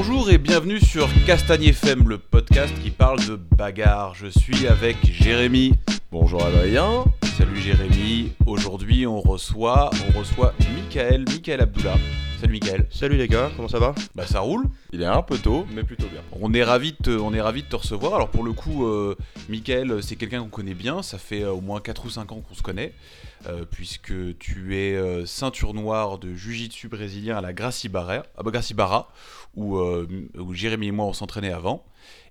Bonjour et bienvenue sur Castagne FM, le podcast qui parle de bagarre. Je suis avec Jérémy. Bonjour Adrien. Salut Jérémy. Aujourd'hui, on reçoit, on reçoit Michael, Michael Abdullah. Salut Michael. Salut les gars, comment ça va? Bah ça roule. Il est un peu tôt, mais plutôt bien. On est ravi de te, on est ravi de te recevoir. Alors pour le coup, euh, Michael, c'est quelqu'un qu'on connaît bien. Ça fait euh, au moins 4 ou 5 ans qu'on se connaît, euh, puisque tu es euh, ceinture noire de Jiu-Jitsu brésilien à la Gracie Barra, Gracie Barra, où, euh, où Jérémy et moi on s'entraînait avant.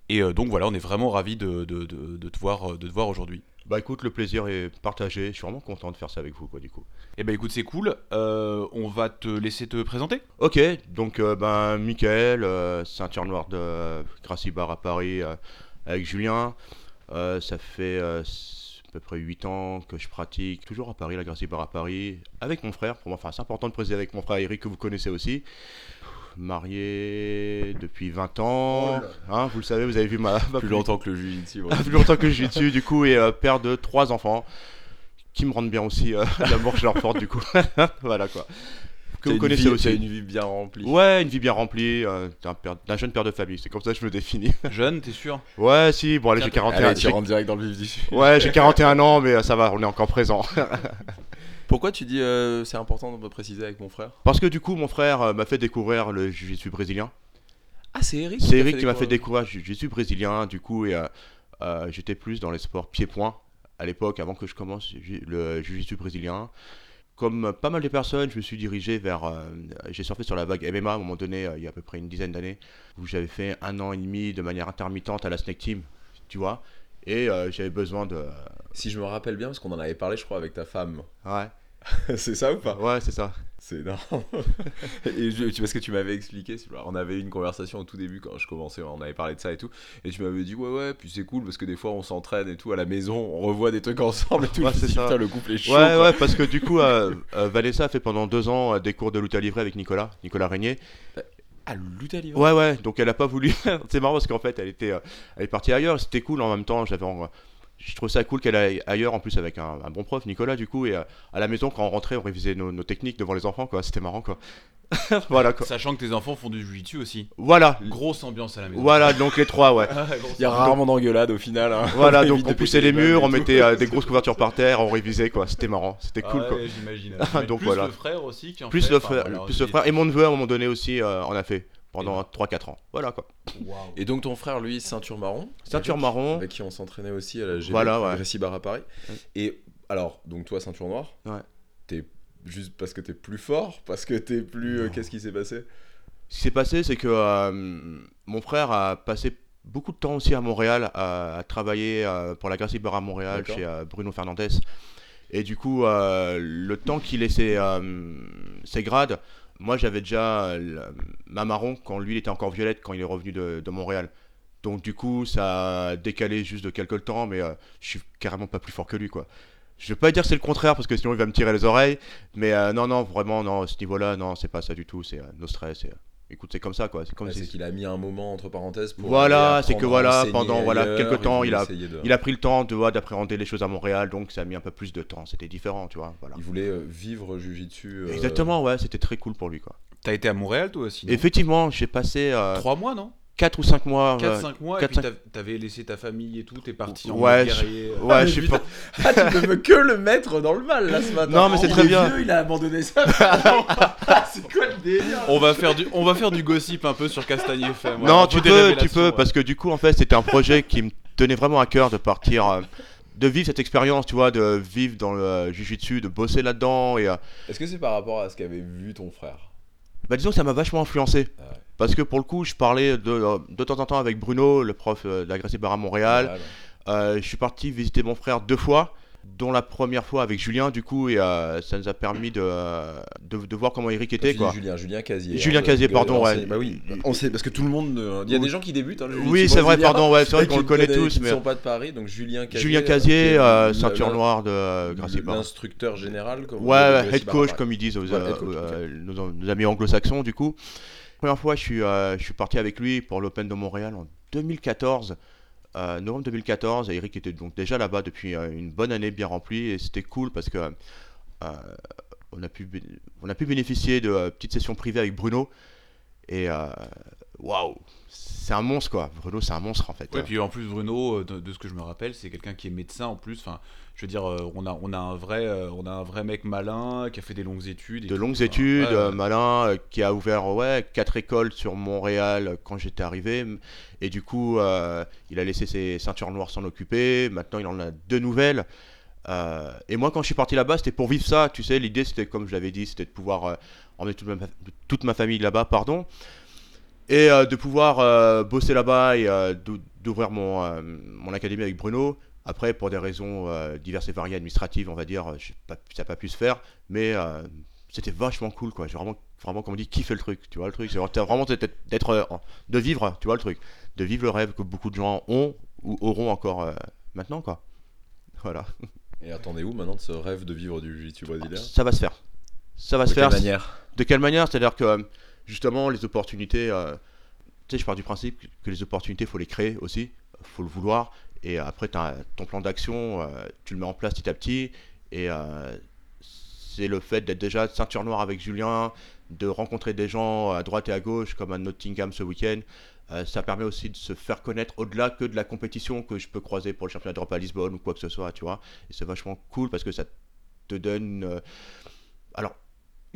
Et euh, donc voilà, on est vraiment ravi de, de- de- de te voir, de te voir aujourd'hui. Bah écoute, le plaisir est partagé, je suis vraiment content de faire ça avec vous quoi du coup. Eh ben écoute, c'est cool. Euh, on va te laisser te présenter. Ok, donc euh, ben Michael, euh, ceinture noire de Gracie Bar à Paris euh, avec Julien. Ça fait à peu près 8 ans que je pratique toujours à Paris, la Gracie Bar à Paris, avec mon frère. Pour moi, enfin c'est important de préciser avec mon frère Eric que vous connaissez aussi. Marié depuis 20 ans, hein, vous le savez, vous avez vu ma, ma Plus longtemps que le Jiu-Jitsu. Ah, plus longtemps que je suis dessus du coup et euh, père de trois enfants qui me rendent bien aussi euh, l'amour que je leur porte du coup. Voilà quoi. Que vous connaissez aussi. une vie bien remplie. ouais une vie bien remplie euh, d'un père- d'un jeune père de famille. C'est comme ça que je me définis. Jeune, t'es sûr? Ouais si. Bon allez j'ai 41 Allez, tu j'ai- rentres direct dans le vif ouais j'ai 41 ans mais euh, ça va on est encore présent Pourquoi tu dis euh, c'est important de me préciser avec mon frère? Parce que du coup mon frère euh, m'a fait découvrir le jiu-jitsu brésilien Ah, c'est Eric c'est Eric qui m'a fait découvrir le jiu-jitsu brésilien du coup et euh, euh, j'étais plus dans les sports pieds-points à l'époque avant que je commence le jiu-jitsu brésilien comme pas mal de personnes, je me suis dirigé vers. j'ai surfé sur la vague MMA à un moment donné, il y a à peu près une dizaine d'années, où j'avais fait un an et demi de manière intermittente à la Snake Team, tu vois. Et j'avais besoin de. Si je me rappelle bien, parce qu'on en avait parlé, je crois, avec ta femme. Ouais, c'est ça ou pas? Ouais, c'est ça. C'est énorme. et je, tu, parce que tu m'avais expliqué, on avait eu une conversation au tout début quand je commençais, on avait parlé de ça et tout, et tu m'avais dit ouais ouais, puis c'est cool parce que des fois on s'entraîne et tout à la maison, on revoit des trucs ensemble et tout. Ouais, c'est ça. Le couple est chaud. Ouais, quoi. ouais, parce que du coup, euh, euh, Vanessa a fait pendant deux ans euh, des cours de lutte à livrer avec Nicolas, Nicolas Régnier. Ah, lutte à livre. Ouais, ouais, donc elle a pas voulu. c'est marrant parce qu'en fait, elle était, euh, elle est partie ailleurs. C'était cool en même temps. J'avais, en- je trouve ça cool qu'elle aille ailleurs en plus avec un, un bon prof, Nicolas, du coup. Et euh, à la maison, quand on rentrait, on révisait nos, nos techniques devant les enfants, quoi. C'était marrant, quoi. voilà, quoi. Sachant que tes enfants font du jiu-jitsu aussi. Voilà, Grosse ambiance à la maison. voilà, donc les trois, ouais. Il y a rarement d'engueulade au final. hein. Voilà, donc on poussait les murs, on mettait euh, des grosses couvertures par terre, on révisait, quoi. C'était marrant, c'était Ah cool, ouais, quoi. j'imagine. Donc plus voilà. le frère aussi qui en Plus fait, le enfin, frère, voilà, plus le frère et mon neveu à un moment donné aussi euh, en a fait pendant Et 3-4 ans. Voilà, quoi. Et donc ton frère, lui, ceinture marron. Ceinture Avec- marron. Avec qui on s'entraînait aussi à la Voilà, ouais. Gracie Bar à Paris. Ouais. Et alors, donc toi, ceinture noire. Ouais. T'es juste parce que t'es plus fort Parce que t'es plus. euh. Qu'est-ce qui s'est passé? Ce qui s'est passé, c'est que euh, mon frère a passé beaucoup de temps aussi à Montréal, à, à travailler euh, pour la Gracie Bar à Montréal chez Bruno Fernandez. Et du coup, le temps qu'il ait ses, euh, ses grades, moi j'avais déjà euh, ma marron quand lui il était encore violette quand il est revenu de, Montréal. Donc du coup, ça a décalé juste de quelques temps, mais euh, je suis carrément pas plus fort que lui, quoi. Je vais pas dire c'est le contraire parce que sinon il va me tirer les oreilles, mais euh, non, non, vraiment, non, à ce niveau-là, non, c'est pas ça du tout, c'est euh, no stress. euh, écoute, c'est comme ça, quoi. C'est comme Ouais, si- C'est qu'il a mis un moment entre parenthèses pour. Voilà, c'est que voilà, pendant, voilà, quelques temps, il a- de- Il a pris le temps de vois, d'appréhender les choses à Montréal, donc ça a mis un peu plus de temps. C'était différent, tu vois. Voilà. Il voulait euh, vivre Jujitsu. euh, Exactement, ouais, c'était très cool pour lui, quoi. T'as été à Montréal toi aussi Effectivement, j'ai passé euh, Trois mois non? 4 ou 5 mois. 4-5 euh, mois et quatre, puis t'avais laissé ta famille et tout, t'es parti en Ouais, je- guerrier. euh. Ouais, Ah, je suis putain. pas. Ah, tu ne veux que le mettre dans le mal là ce matin. Non, mais c'est très bien. vieux, il a abandonné ça. c'est quoi le délire On va faire du on va faire du gossip un peu sur Castagne FM. Non, tu peux, tu peux, ouais. parce que du coup, en fait, c'était un projet qui me tenait vraiment à cœur de partir, euh, de vivre cette expérience, tu vois, de vivre dans le euh, jujitsu, de bosser là-dedans. Et euh, Est-ce que c'est par rapport à ce qu'avait vu ton frère? Bah, disons que ça m'a vachement influencé. Ah ouais. Parce que pour le coup, je parlais de, euh, de temps en temps avec Bruno, le prof euh, de la Gracie Bar à Montréal. Euh, je suis parti visiter mon frère deux fois, dont la première fois avec Julien, du coup, et euh, ça nous a permis de, de, de voir comment Eric était, quoi. Julien, Julien Casier. Julien hein, Casier, de- pardon, de- ouais. Bah oui, on sait parce que tout le monde. euh, Il y a des gens qui débutent. Hein, Oui, c'est vrai, pardon, ouais, c'est vrai qu'on le connaît tous, qui ne mais sont pas de Paris, donc Julien Casier. Julien euh, Casier, euh, ceinture noire de euh, Gracie. L'instructeur général. Comme Ouais, head coach, comme ils disent aux, Ouais, euh, euh, nos, nos amis anglo-saxons, du coup. Première fois, je suis, euh, je suis parti avec lui pour l'Open de Montréal en 2014. Euh, novembre 2014, et Eric était donc déjà là-bas depuis euh, une bonne année bien remplie, et c'était cool parce que euh, on, a pu, bénéficier de petites sessions privées avec Bruno, et waouh, c'est un monstre quoi. Bruno, c'est un monstre en fait. Ouais, puis en plus Bruno, euh, de, de ce que je me rappelle, c'est quelqu'un qui est médecin en plus. Enfin, je veux dire, euh, on a, on a un vrai, euh, on a un vrai mec malin qui a fait des longues études. et de tout. longues Enfin, études, ouais, euh, ouais. malin, qui a ouvert ouais, quatre écoles sur Montréal quand j'étais arrivé. Et du coup, euh, il a laissé ses ceintures noires s'en occuper. Maintenant, il en a deux nouvelles. Euh, et moi, quand je suis parti là-bas, c'était pour vivre ça. Tu sais, l'idée, c'était, comme je l'avais dit, c'était de pouvoir emmener toute ma, toute ma famille là-bas, pardon. Et euh, de pouvoir euh, bosser là-bas et euh, d'ou- d'ouvrir mon, mon académie avec Bruno. Après, pour des raisons euh, diverses et variées administratives, on va dire, je sais pas, ça n'a pas pu se faire. Mais euh, c'était vachement cool, quoi. J'ai vraiment, vraiment, comme on dit, kiffé le truc. Tu vois, le truc, c'est vraiment- d'être, euh, de vivre, tu vois, le truc. De vivre le rêve que beaucoup de gens ont ou auront encore maintenant, quoi. Voilà. Et attendez où maintenant de ce rêve de vivre du jiu-jitsu brésilien? Ça va se faire. Ça va De se quelle faire. manière? De quelle manière? C'est-à-dire que justement les opportunités, euh, tu sais, je pars du principe que les opportunités, faut les créer aussi, faut le vouloir. Et après, ton plan d'action, euh, tu le mets en place petit à petit. Et euh, c'est le fait d'être déjà ceinture noire avec Julien, de rencontrer des gens à droite et à gauche, comme à Nottingham ce week-end. Ça permet aussi de se faire connaître au-delà que de la compétition que je peux croiser pour le championnat d'Europe à Lisbonne ou quoi que ce soit, tu vois. Et c'est vachement cool parce que ça te donne. alors,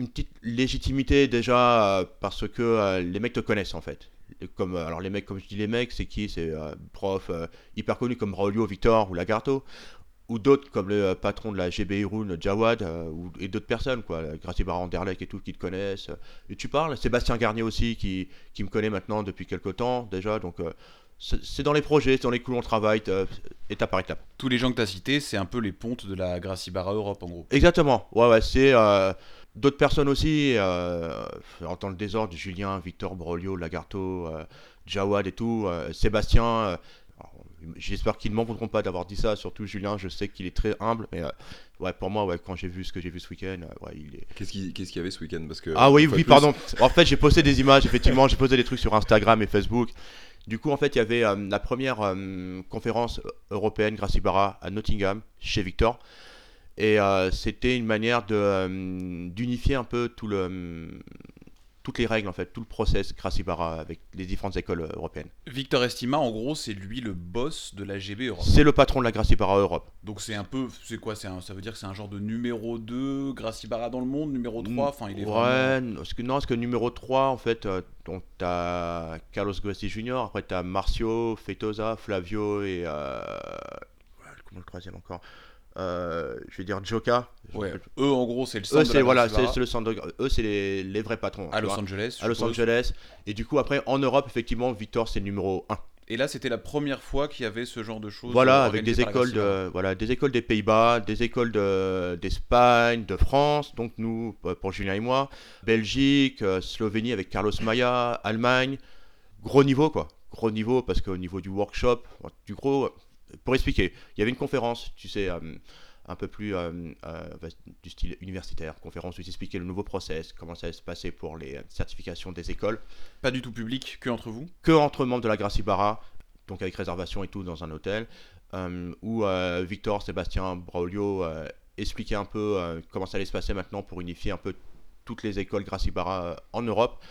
une petite légitimité déjà euh, parce que euh, les mecs te connaissent en fait. Comme, euh, alors les mecs, comme je dis les mecs, c'est qui? C'est prof hyper connus comme Raulio, Victor ou Lagarto, ou d'autres comme le patron de la GB Irun, Jawad, euh, ou, et d'autres personnes, quoi, Gracie Baranderlec et tout, qui te connaissent. Et tu parles, Sébastien Garnier aussi, qui, qui me connaît maintenant depuis quelques temps déjà, donc euh, c'est dans les projets, c'est dans les coups on travaille, euh, étape par étape. Tous les gens que tu as cités, c'est un peu les pontes de la Gracie Barra Europe en gros. Exactement, ouais, ouais, c'est d'autres personnes aussi, euh, en temps le désordre, Julien, Victor, Brolio, Lagarto, euh, Jawad et tout, euh, Sébastien, euh, j'espère qu'ils ne m'en voudront pas d'avoir dit ça, surtout Julien, je sais qu'il est très humble, mais euh, ouais, pour moi, ouais, quand j'ai vu ce que j'ai vu ce week-end, ouais, il est... Qu'est-ce qu'il qu'est-ce qu'il y avait ce week-end? Parce que Ah oui, oui, plus- pardon. En fait, j'ai posté des images, effectivement, j'ai posté des trucs sur Instagram et Facebook. Du coup, en fait, il y avait la première conférence européenne Gracie Barra à Nottingham, chez Victor. Et euh, c'était une manière de, euh, d'unifier un peu tout le, euh, toutes les règles, en fait, tout le process Gracie Barra avec les différentes écoles européennes. Victor Estima, en gros, c'est lui le boss de la GB Europe. C'est le patron de la Gracie Barra Europe. Donc c'est un peu, c'est quoi c'est un- Ça veut dire que c'est un genre de numéro 2, Gracie Barra dans le monde, numéro 3, enfin il est vraiment... Ouais, non, parce que, non, parce que numéro 3, en fait, euh, donc t'as Carlos Gracie Jr., après t'as Marcio, Feitosa, Flavio et. Euh... Comment le troisième encore? Euh, Je vais dire Joka. Ouais, eux en gros c'est le centre Eux, de c'est voilà, le centre Eux, c'est les, les vrais patrons. à Los vois, Angeles. à Los suppose. Angeles. Et du coup, après, en Europe, effectivement, Victor, c'est le numéro 1. Et là c'était la première fois qu'il y avait ce genre de choses. Voilà, euh, avec des écoles, de, voilà, des écoles des Pays-Bas, des écoles de- d'Espagne, de, France, donc nous, euh, pour Julien et moi, Belgique, Slovénie avec Carlos Maya, Allemagne, gros niveau quoi, gros niveau parce qu'au niveau du workshop, du gros, pour expliquer, il y avait une conférence, tu sais, euh, un peu plus euh, euh, du style universitaire, conférence où ils expliquaient le nouveau process, comment ça allait se passer pour les certifications des écoles Pas du tout public, que entre vous? que entre membres de la Gracie Barra, donc avec réservation et tout dans un hôtel, où Victor, Sébastien, Braulio expliquaient un peu comment ça allait se passer maintenant pour unifier un peu toutes les écoles euh, en Europe,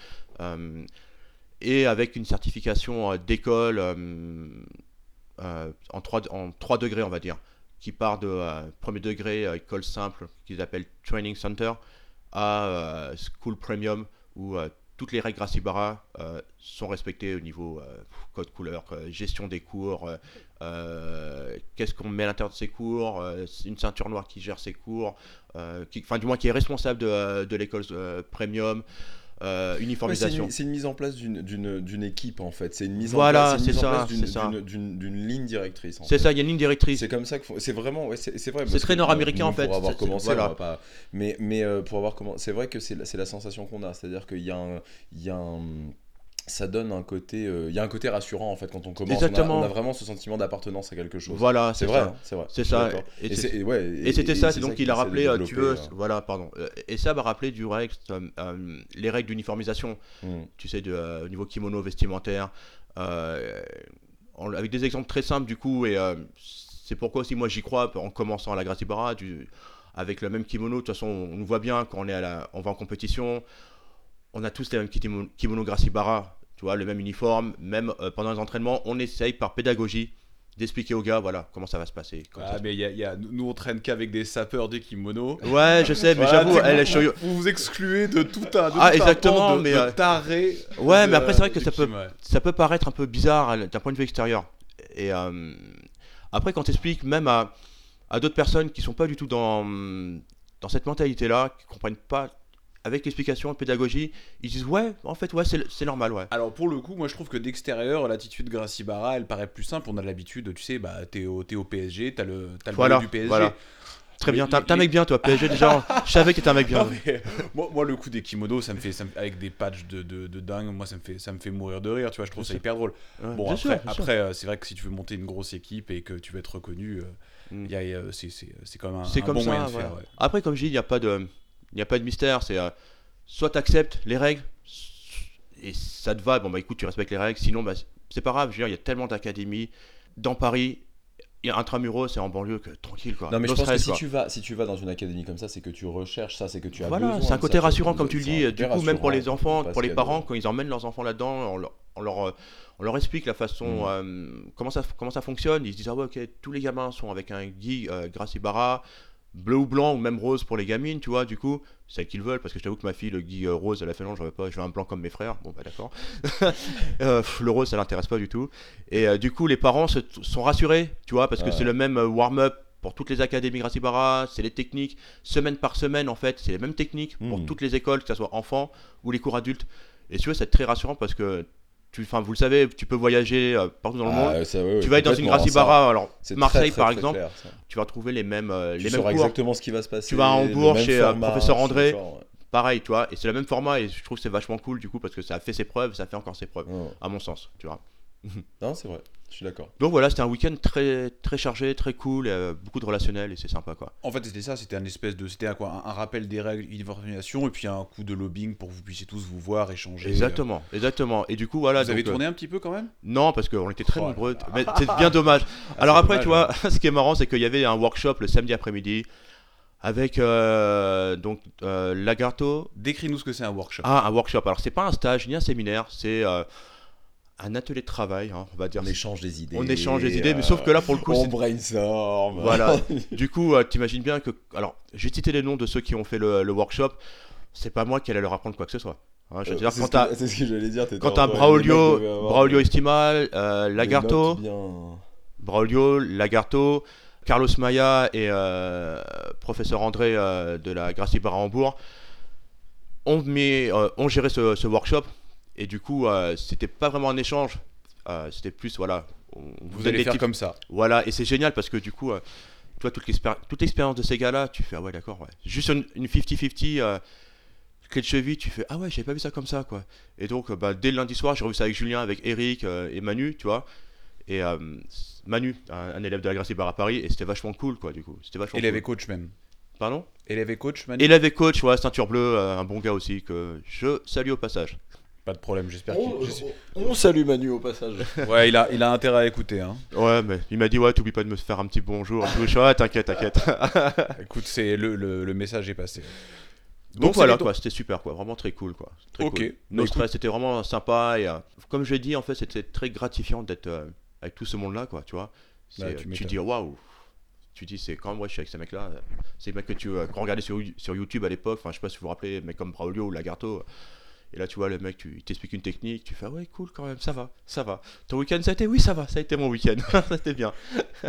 et avec une certification d'école en, 3, en 3 degrés, on va dire, qui part de euh, premier degré, euh, école simple, qu'ils appellent Training Center, à euh, School Premium, où euh, toutes les règles Gracie Barra euh, sont respectées au niveau euh, code couleur, euh, gestion des cours, euh, euh, qu'est-ce qu'on met à l'intérieur de ces cours, euh, une ceinture noire qui gère ses cours, euh, qui, enfin du moins qui est responsable de, euh, de l'école euh, premium, euh, Ouais, c'est uniformisation. une, une mise en place d'une- équipe en fait. C'est une mise Voilà, en place, ça, d'une- ça. ligne directrice. C'est ça, il y a une ligne directrice. C'est comme ça que c'est vraiment ouais, c'est vrai. C'est très que, nord-américain, en fait, Pour avoir commencé, voilà. pas. Mais mais euh, pour avoir commencé, c'est vrai que c'est la, la sensation qu'on a, c'est-à-dire qu'il y a un il y a un ça donne un côté euh, il y a un côté rassurant en fait quand on commence. On a- Exactement. On a, vraiment ce sentiment d'appartenance à quelque chose. Voilà, C'est vrai, c'est vrai. C'est ça. Et ouais, c'était ça, c'est donc il a rappelé, euh, tu veux, développer, voilà, pardon. Euh, Et ça m'a rappelé du euh, euh, les règles d'uniformisation, euh, hmm. tu sais, de, euh, au niveau kimono vestimentaire, euh, en- avec des exemples très simples du coup, et euh, c'est pourquoi aussi moi j'y crois en commençant à la Gracie Barra, du, avec le même kimono, de toute façon on, on voit bien quand on, est à la, on va en compétition, on a tous les mêmes kimono, kimono Gracie Barra, Tu vois, le même uniforme, même euh, pendant les entraînements, on essaye par pédagogie d'expliquer aux gars, voilà, comment ça va se passer. Ah, mais il y a- y a- nous on traîne qu'avec des sapeurs des kimonos. Ouais, je sais, mais Voilà, j'avoue, elle, je suis- Vous vous excluez de tout un, de Ah, tout exactement, de, mais, de euh, tarés Ouais, de- mais après, c'est vrai que ça peut, ouais. ça peut paraître un peu bizarre euh, d'un point de vue extérieur. Et euh, après, quand tu expliques même à, à d'autres personnes qui sont pas du tout dans, dans cette mentalité-là, qui comprennent pas avec l'explication, la pédagogie, ils disent ouais, en fait, ouais, c'est normal, ouais. Alors pour le coup, moi je trouve que d'extérieur, l'attitude Gracie Barra, elle paraît plus simple. On a l'habitude, tu sais, bah t'es au, t'es au PSG, t'as le, t'as le Voilà, du PSG. voilà. Très bien, t'es t'es un mec bien, toi, PSG, déjà, je savais que t'étais un mec bien. Non, mais, moi, moi, le coup des kimonos, ça me fait, ça me- avec des patchs de, de, de dingue, moi ça me fait, ça me fait mourir de rire. Tu vois, je trouve ça hyper drôle. Ouais, Bon bien après, sûr, bien après, euh, c'est vrai que si tu veux monter une grosse équipe et que tu veux être reconnu, euh, Mm. euh, c'est, quand même un, C'est un comme bon ça. moyen de faire. ouais. Après, comme je dis, il n'y a pas de, il n'y a pas de mystère. C'est euh, soit tu acceptes les règles et ça te va. Bon bah écoute, tu respectes les règles. Sinon, bah c'est pas grave. Je veux dire, il y a tellement d'académies dans Paris. Il y a intramuros, c'est en banlieue que tranquille quoi. Non mais je pense que si quoi. tu vas si tu vas dans une académie comme ça, c'est que tu recherches ça, c'est que tu as Voilà, besoin c'est un côté ça, rassurant comme tu le dis. un Du coup, même pour les enfants, pour les parents, quand ils emmènent leurs enfants là-dedans, on leur, on leur, euh, on leur explique la façon, Mm. euh, comment, ça, comment ça fonctionne. Ils se disent, ah ouais, ok, tous les gamins sont avec un Guy euh, Gracie Barra, bleu ou blanc, ou même rose pour les gamines, tu vois, du coup, c'est celle qu'ils veulent, parce que je t'avoue que ma fille, le Guy euh, rose, elle a fait non, je veux pas, je veux un blanc comme mes frères. Bon, bah d'accord. Euh, le rose, ça l'intéresse pas du tout. Et euh, du coup, les parents se- sont rassurés, tu vois, parce que Ouais. c'est le même warm-up pour toutes les académies Gracie Barra, c'est les techniques, semaine par semaine en fait, c'est les mêmes techniques pour Mm. toutes les écoles, que ce soit enfants ou les cours adultes. Et tu vois, c'est très rassurant parce que, tu, enfin, vous le savez, tu peux voyager euh, partout dans le monde. Ah, ça, ouais, tu vas être dans une Barra, alors Marseille très, très, par très exemple, clair, tu vas trouver les mêmes, euh, Tu les mêmes cours. exactement ce qui va se passer. Tu vas à Hambourg chez, euh, format, professeur André. ouais. Pareil, tu vois, et c'est le même format et je trouve que c'est vachement cool du coup parce que ça a fait ses preuves, ça fait encore ses preuves, à mon sens, tu vois. Non, c'est vrai. Je suis d'accord. Donc voilà, c'était un week-end très, très chargé, très cool, euh, beaucoup de relationnel et c'est sympa quoi. En fait, c'était ça, c'était un espèce de, c'était un, quoi, un, un rappel des règles, une information et puis un coup de lobbying pour que vous puissiez tous vous voir, échanger. Exactement, exactement. Et du coup, voilà. Vous avez euh, tourné un petit peu quand même? Non, parce qu'on était très Oh là nombreux. Mais c'est bien dommage. Alors c'est après, dommage, tu vois, ce qui est marrant, c'est qu'il y avait un workshop le samedi après-midi avec euh, donc euh, Lagarto. Décris-nous ce que c'est un workshop. Ah, un workshop. Alors c'est pas un stage ni un séminaire, c'est euh, un atelier de travail, hein, on va dire. On échange des idées. On échange des idées, mais euh, sauf que là, pour le coup, on brainstorm. Voilà. du coup, euh, t'imagines bien que. Alors, j'ai cité les noms de ceux qui ont fait le, le workshop. C'est pas moi qui allais leur apprendre quoi que ce soit. Hein, je veux Euh, dire, quand ce t'as que- c'est ce que j'allais dire. quand t'as Braulio, Braulio Estimal, euh, Lagarto, Braulio, Lagarto, Carlos Maya et euh, professeur André euh, de la Gracie Barra Hambourg ont, mis, euh, ont géré ce, ce workshop. Et du coup, euh, c'était pas vraiment un échange. euh, c'était plus, voilà. on- vous donne allez faire comme ça. Voilà, et c'est génial parce que du coup, euh, toi, toute l'expéri- toute l'expérience de ces gars-là, tu fais, ah ouais, d'accord, ouais. Juste une une 50-50, euh, clé de cheville, tu fais, ah ouais, j'avais pas vu ça comme ça, quoi. Et donc, bah, dès le lundi soir, j'ai revu ça avec Julien, avec Eric euh, et Manu, tu vois. Et euh, Manu, un, un élève de la Gracie Bar à Paris, et c'était vachement cool, quoi, du coup. C'était vachement Élève et cool. coach même. Pardon? Élève et coach, Manu? Élève et coach, ouais, ceinture bleue, euh, un bon gars aussi, que je salue au passage. Pas de problème, j'espère On, je- on salue Manu au passage. Ouais, il a, il a intérêt à écouter. Hein. Ouais, mais il m'a dit, ouais, t'oublies pas de me faire un petit bonjour. Je suis, ouais, t'inquiète, t'inquiète. Écoute, c'est le, le, le message est passé. Donc, voilà, quoi, c'était super, quoi, vraiment très cool, quoi. Très Ok. cool. Bah, No stress, c'était vraiment sympa et euh, comme je l'ai dit, en fait, c'était très gratifiant d'être euh, avec tout ce monde-là, quoi, tu vois. Bah, euh, tu tu m'étonnes. dis waouh. Tu dis c'est quand même ouais, je suis avec ces mecs-là. euh, C'est les mecs que tu euh, qu'on regardait sur, sur YouTube à l'époque. Enfin, je sais pas si vous vous rappelez, mais comme Braulio ou Lagarto. Et là, tu vois, le mec, tu, il t'explique une technique, tu fais ah ouais, cool quand même, ça va, ça va. Ton week-end, ça a été Oui, ça va, ça a été mon week-end, ça a été bien.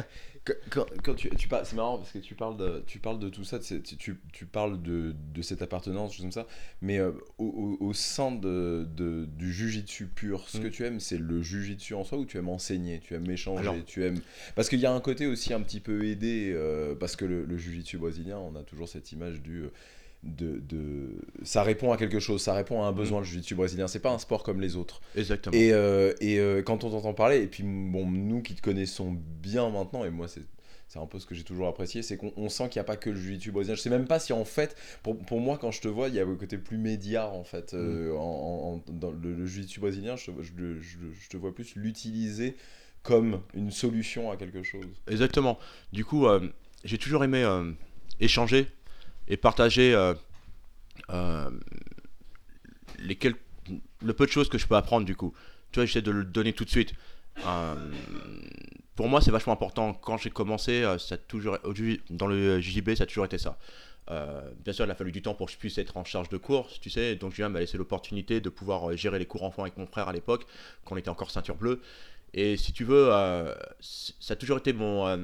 Quand, quand- quand tu, tu parles, c'est marrant parce que tu parles de, tu parles de tout ça, tu, tu, tu parles de, de cette appartenance, choses comme ça, mais euh, au, au- au sein de, de- du jujitsu pur, ce Mm. que tu aimes, c'est le jujitsu en soi ou tu aimes enseigner, tu aimes échanger, Alors- tu aimes... Parce qu'il y a un côté aussi un petit peu aidé, euh, parce que le, le jujitsu brésilien, on a toujours cette image du... euh, De, de- ça répond à quelque chose, ça répond à un besoin le jiu-jitsu brésilien. C'est pas un sport comme les autres. Exactement. Et, euh, et euh, quand on t'entend parler, et puis bon, nous qui te connaissons bien maintenant, et moi c'est c'est un peu ce que j'ai toujours apprécié, c'est qu'on on sent qu'il n'y a pas que le jiu-jitsu brésilien. Je sais même pas si en fait, pour, pour moi quand je te vois, il y a le côté plus média en fait. euh, en, en- dans le, le jiu-jitsu brésilien, je, te- je, je je te vois plus l'utiliser comme une solution à quelque chose. Exactement. Du coup, j'ai toujours aimé échanger et partager euh, euh, les quelques le peu de choses que je peux apprendre du coup. Tu vois, j'essaie de le donner tout de suite. Euh, pour moi, c'est vachement important. Quand j'ai commencé, ça a toujours, dans le JB, ça a toujours été ça. Bien sûr, il a fallu du temps pour que je puisse être en charge de cours, tu sais. Donc, Julien m'a laissé l'opportunité de pouvoir gérer les cours enfants avec mon frère à l'époque, quand on était encore ceinture bleue. Et si tu veux, ça a toujours été mon,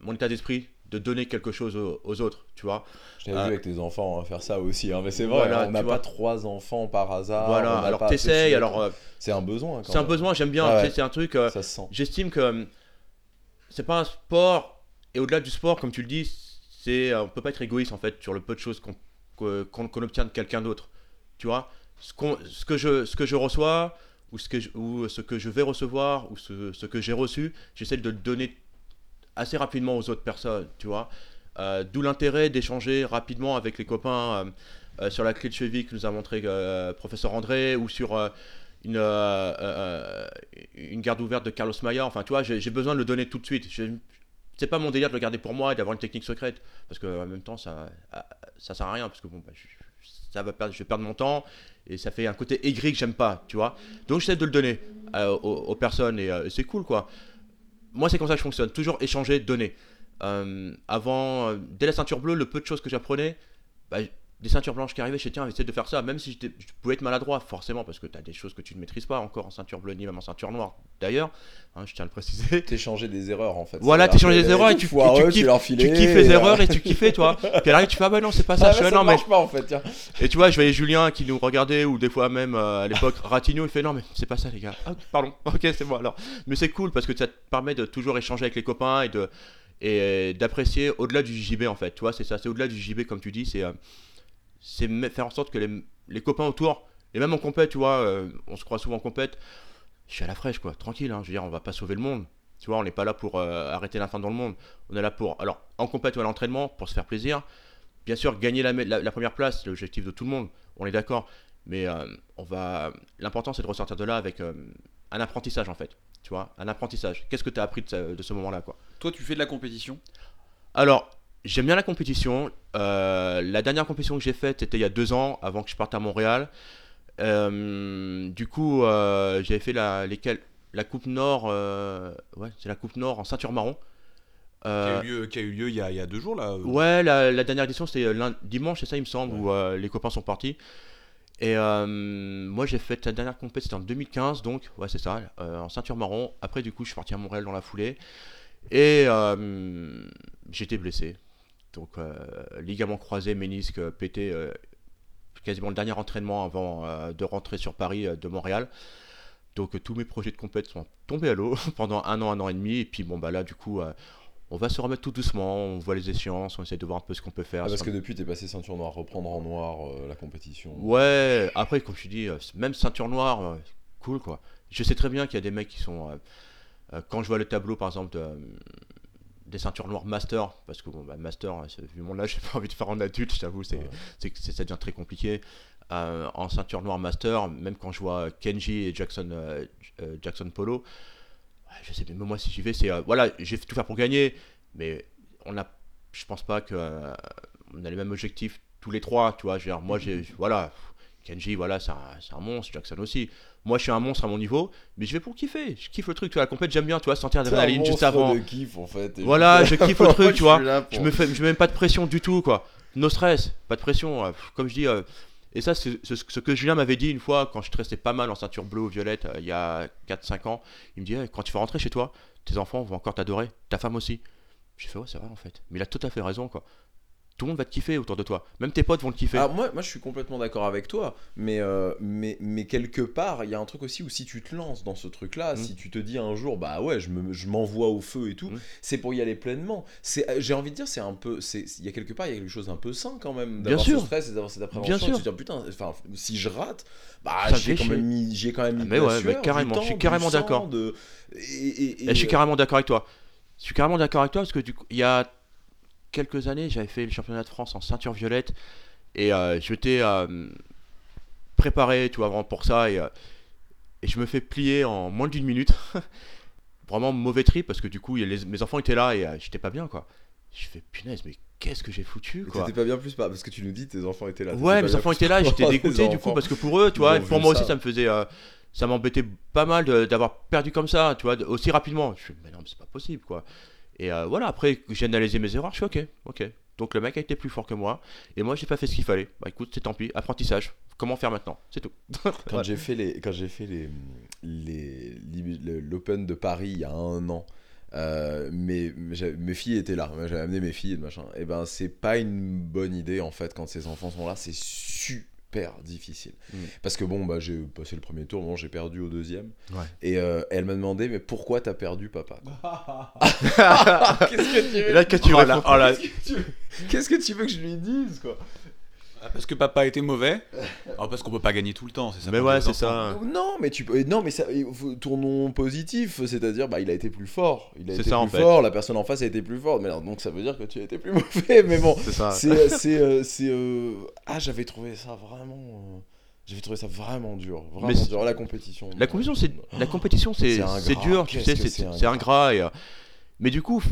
mon état d'esprit de donner quelque chose aux, aux autres, tu vois. Je t'avais vu avec tes enfants hein, faire ça aussi, hein, mais c'est vrai, Voilà, on n'a pas trois enfants par hasard. voilà, alors t'essayes, alors euh, C'est un besoin. c'est un besoin, j'aime bien, Ah ouais. c'est un truc. euh, Ça se sent. J'estime que euh, c'est pas un sport, et au-delà du sport, comme tu le dis, c'est, euh, on peut pas être égoïste en fait sur le peu de choses qu'on qu'on obtient de quelqu'un d'autre. Tu vois ce, qu'on- ce, que je, ce que je reçois, ou ce que je, ou ce que je vais recevoir, ou ce, ce que j'ai reçu, j'essaie de le donner assez rapidement aux autres personnes, tu vois. Euh, D'où l'intérêt d'échanger rapidement avec les copains euh, euh, sur la clé de cheville que nous a montré professeur André, ou sur une, une garde ouverte de Carlos Maya. Enfin, tu vois, j'ai besoin de le donner tout de suite. C'est pas mon délire de le garder pour moi et d'avoir une technique secrète, parce que en même temps, ça, ça sert à rien, parce que bon, bah, je, ça va perdre, je vais perdre mon temps et ça fait un côté aigri que j'aime pas, tu vois. Donc j'essaie de le donner aux, personnes et c'est cool, quoi. Moi, c'est comme ça que je fonctionne, toujours échanger, donner. Euh, avant, euh, dès la ceinture bleue, le peu de choses que j'apprenais, bah, des ceintures blanches qui arrivaient, je disais, tiens, essayer de faire ça, même si je pouvais être maladroit, forcément, parce que tu as des choses que tu ne maîtrises pas encore en ceinture bleue, ni même en ceinture noire. D'ailleurs, hein, je tiens à le préciser. T'échanger des erreurs en fait. Voilà, que des erreurs et tu- foireux, et tu kiffes- leur Tu filais, kiffes les euh, erreurs et tu kiffais, toi. Puis arrive, tu fais, ah bah non, c'est pas ça. Ah, je fais, bah, ah, ça non, mais marche pas en fait, tiens. et tu vois, je voyais Julien qui nous regardait, ou des fois même euh, à l'époque Ratigno, il fait non, mais c'est pas ça, les gars. Ah, pardon, ok, c'est moi alors. Mais c'est cool parce que ça te permet de toujours échanger avec les copains et de et d'apprécier au-delà du JB en fait. Tu vois, c'est ça, c'est au-delà du JB, comme tu dis, c'est euh, c'est faire en sorte que les, les copains autour, et même en compète, tu vois, euh, on se croit souvent en compète, je suis à la fraîche, quoi, tranquille, hein, je veux dire, on va pas sauver le monde. Tu vois, on n'est pas là pour euh, arrêter la fin dans le monde. On est là pour, alors, en compète ou à l'entraînement, pour se faire plaisir. Bien sûr, gagner la, la- la première place, c'est l'objectif de tout le monde, on est d'accord. Mais euh, on va, l'important, c'est de ressortir de là avec un apprentissage, en fait. Tu vois, un apprentissage. Qu'est-ce que tu as appris de, ce- de ce moment-là, quoi? Toi, tu fais de la compétition? Alors, j'aime bien la compétition. Euh, la dernière compétition que j'ai faite, c'était il y a deux ans, avant que je parte à Montréal. Euh, du coup, euh, j'avais fait la, lesquelles- la Coupe Nord. ouais, c'est la Coupe Nord en ceinture marron. qui, a eu lieu, qui a eu lieu il y a, il y a deux jours là. Ouais, la, la dernière édition, c'était dimanche, c'est ça, il me semble, où les copains sont partis. Et moi, j'ai fait la dernière compétition, c'était en 2015, donc, ouais, c'est ça, en ceinture marron. Après, du coup, je suis parti à Montréal dans la foulée. Et j'étais blessé. Donc, euh, ligament croisé, ménisque euh, pété, euh, quasiment le dernier entraînement avant de rentrer sur Paris de Montréal. Donc, tous mes projets de compétition sont tombés à l'eau pendant un an, un an et demi. Et puis, bon, bah là, du coup. on va se remettre tout doucement, on voit les échéances, on essaie de voir un peu ce qu'on peut faire. Ah, parce que depuis, t'es passé ceinture noire, reprendre en noir la compétition. Ouais, après, comme je dis, même ceinture noire, cool quoi. Je sais très bien qu'il y a des mecs qui sont. quand je vois le tableau, par exemple, de, des ceintures noires master, parce que bon, bah, master, euh, vu mon âge, j'ai pas envie de faire en adulte, je t'avoue, c'est, Ouais. ça devient très compliqué. Euh, en ceinture noire master, même quand je vois Kenji et Jackson, euh, Jackson Polo, je sais même moi si j'y vais, c'est. euh, voilà, j'ai fait tout faire pour gagner, mais on a. Je pense pas que. on a les mêmes objectifs tous les trois, tu vois. dire, moi, j'ai. Voilà. Kenji, voilà, c'est un, c'est un monstre, Jackson aussi. Moi, je suis un monstre à mon niveau, mais je vais pour kiffer. Je kiffe le truc, tu vois, la compète, j'aime bien, tu vois, sentir l'adrénaline juste avant. de kiff en fait. Voilà, je kiffe le truc, tu vois. Je me fais, je mets même pas de pression du tout, quoi. No stress, pas de pression. euh, Comme je dis, euh, et ça, c'est c'est ce que Julien m'avait dit une fois quand je stressais pas mal en ceinture bleue ou violette euh, il y a 4-5 ans. Il me dit, Eh, quand tu vas rentrer chez toi, tes enfants vont encore t'adorer, ta femme aussi. J'ai fait, ouais, c'est vrai en fait. Mais il a tout à fait raison, quoi. Tout le monde va te kiffer autour de toi. Même tes potes vont te kiffer. Ah, moi, moi, je suis complètement d'accord avec toi, mais, euh, mais, mais quelque part, il y a un truc aussi où si tu te lances dans ce truc-là, Mm. si tu te dis un jour, bah ouais, je me- je m'envoie au feu et tout, Mm. c'est pour y aller pleinement. C'est, euh, j'ai envie de dire, c'est un peu, c'est, il y a quelque part, il y a quelque chose d'un peu sain quand même, Bien d'avoir sûr. ce stress et d'avoir cette appréhension, Bien et de sûr. se dire putain, si je rate, bah j'ai quand même mis, j'ai quand même mis Ah, mais ouais, sueur, carrément, je suis carrément d'accord. de- Et, et- et- Et je suis euh, carrément d'accord avec toi. Je suis carrément d'accord avec toi parce que du coup, il y a quelques années, j'avais fait le championnat de France en ceinture violette et euh, je m'étais euh, préparé, tu vois, vraiment pour ça et, euh, et je me fais plier en moins d'une minute. vraiment mauvais trip parce que du coup, les- mes enfants étaient là et j'étais pas bien quoi. Je fais punaise, mais qu'est-ce que j'ai foutu quoi. T'étais pas bien plus parce que tu nous dis tes enfants étaient là. Ouais, mes enfants étaient là, plus j'étais dégoûté du coup parce que pour eux, tu vois, pour moi aussi ça. me faisait, euh, ça m'embêtait pas mal d'avoir perdu comme ça, tu vois, aussi rapidement. Je suis, mais non, mais c'est pas possible quoi. Et euh, voilà, après j'ai analysé mes erreurs, je suis ok, ok. Donc le mec a été plus fort que moi et moi j'ai pas fait ce qu'il fallait. Bah écoute, c'est tant pis, apprentissage. Comment faire maintenant? C'est tout. Quand Ouais. j'ai fait les, quand j'ai fait les, les, les- l'Open de Paris il y a un an, euh, mes, filles étaient là. J'avais amené mes filles et machin. Et ben c'est pas une bonne idée en fait quand ces enfants sont là. C'est super difficile. Mm. Parce que bon bah j'ai passé le premier tour, bon j'ai perdu au deuxième. Ouais. Et euh, elle m'a demandé mais pourquoi t'as perdu papa Qu'est-ce que tu là, que tu Oh là, oh là. Qu'est-ce que tu veux que je lui dise quoi? Parce que papa était mauvais Alors parce qu'on peut pas gagner tout le temps, c'est ça Mais ouais, c'est ça. Non, mais tu peux. Non, mais ça. Tournons positif, c'est-à-dire, bah, il a été plus fort. Il a C'est été ça, en plus fait. fort. La personne en face a été plus forte. Mais alors, donc, ça veut dire que tu as été plus mauvais. Mais bon, C'est ça. c'est, c'est, euh, euh, Ah, j'avais trouvé ça vraiment. euh, J'avais trouvé ça vraiment dur, vraiment Mais c'est- dur. La compétition. La compétition, c'est la compétition, c'est c'est dur, tu sais, c'est ingrat. et, euh, mais du coup,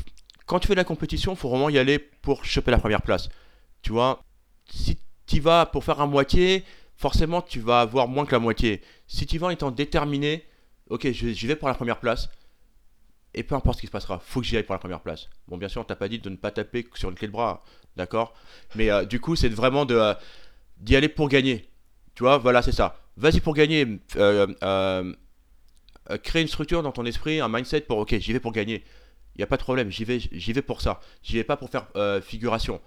quand tu fais de la compétition, faut vraiment y aller pour choper la première place. Tu vois, si tu vas pour faire un moitié, forcément, tu vas avoir moins que la moitié. Si tu vas en étant déterminé, ok, j'y vais pour la première place. Et peu importe ce qui se passera, faut que j'y aille pour la première place. Bon, bien sûr, on t'a pas dit de ne pas taper sur une clé de bras, d'accord? Mais euh, du coup, c'est vraiment de euh, d'y aller pour gagner. Tu vois, voilà, c'est ça. Vas-y pour gagner. euh, euh, créer une structure dans ton esprit, un mindset pour ok, j'y vais pour gagner. Il n'y a pas de problème, j'y vais, j'y vais pour ça. J'y vais pas pour faire figuration.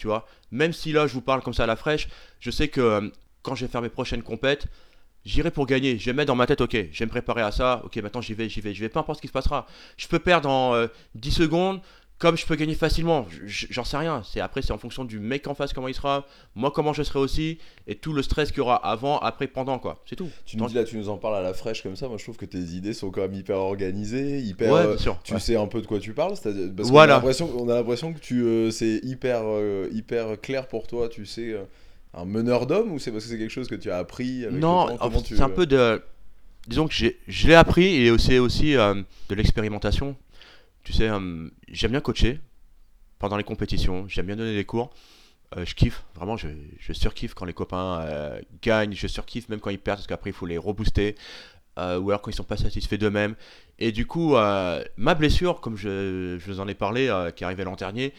Tu vois, même si là je vous parle comme ça à la fraîche, je sais que euh, quand je vais faire mes prochaines compètes, j'irai pour gagner. Je vais mettre dans ma tête, ok, je vais me préparer à ça. Ok, maintenant j'y vais, j'y vais, j'y vais. Peu importe ce qui se passera. Je peux perdre en euh, 10 secondes, comme je peux gagner facilement. J'en sais rien. C'est après, c'est en fonction du mec en face comment il sera, moi comment je serai aussi, et tout le stress qu'il y aura avant, après, pendant quoi. C'est tout. Tu nous dis là, tu nous en parles à la fraîche comme ça. Moi, je trouve que tes idées sont quand même hyper organisées, hyper. ouais, euh, bien sûr. Tu ouais. sais un peu de quoi tu parles, parce Voilà. on a l'impression que tu euh, c'est hyper euh, hyper clair pour toi. Tu sais euh, un meneur d'homme ou c'est parce que c'est quelque chose que tu as appris avec Non, tu- c'est un peu de. Disons que j'ai- je l'ai appris et c'est aussi de l'expérimentation. Tu sais, euh, j'aime bien coacher pendant les compétitions, j'aime bien donner des cours. Euh, je kiffe, vraiment, je, je surkiffe quand les copains euh, gagnent, je surkiffe même quand ils perdent parce qu'après il faut les rebooster. euh, ou alors quand ils sont pas satisfaits d'eux-mêmes. Et du coup, ma blessure, comme je, je vous en ai parlé, qui est arrivée l'an dernier,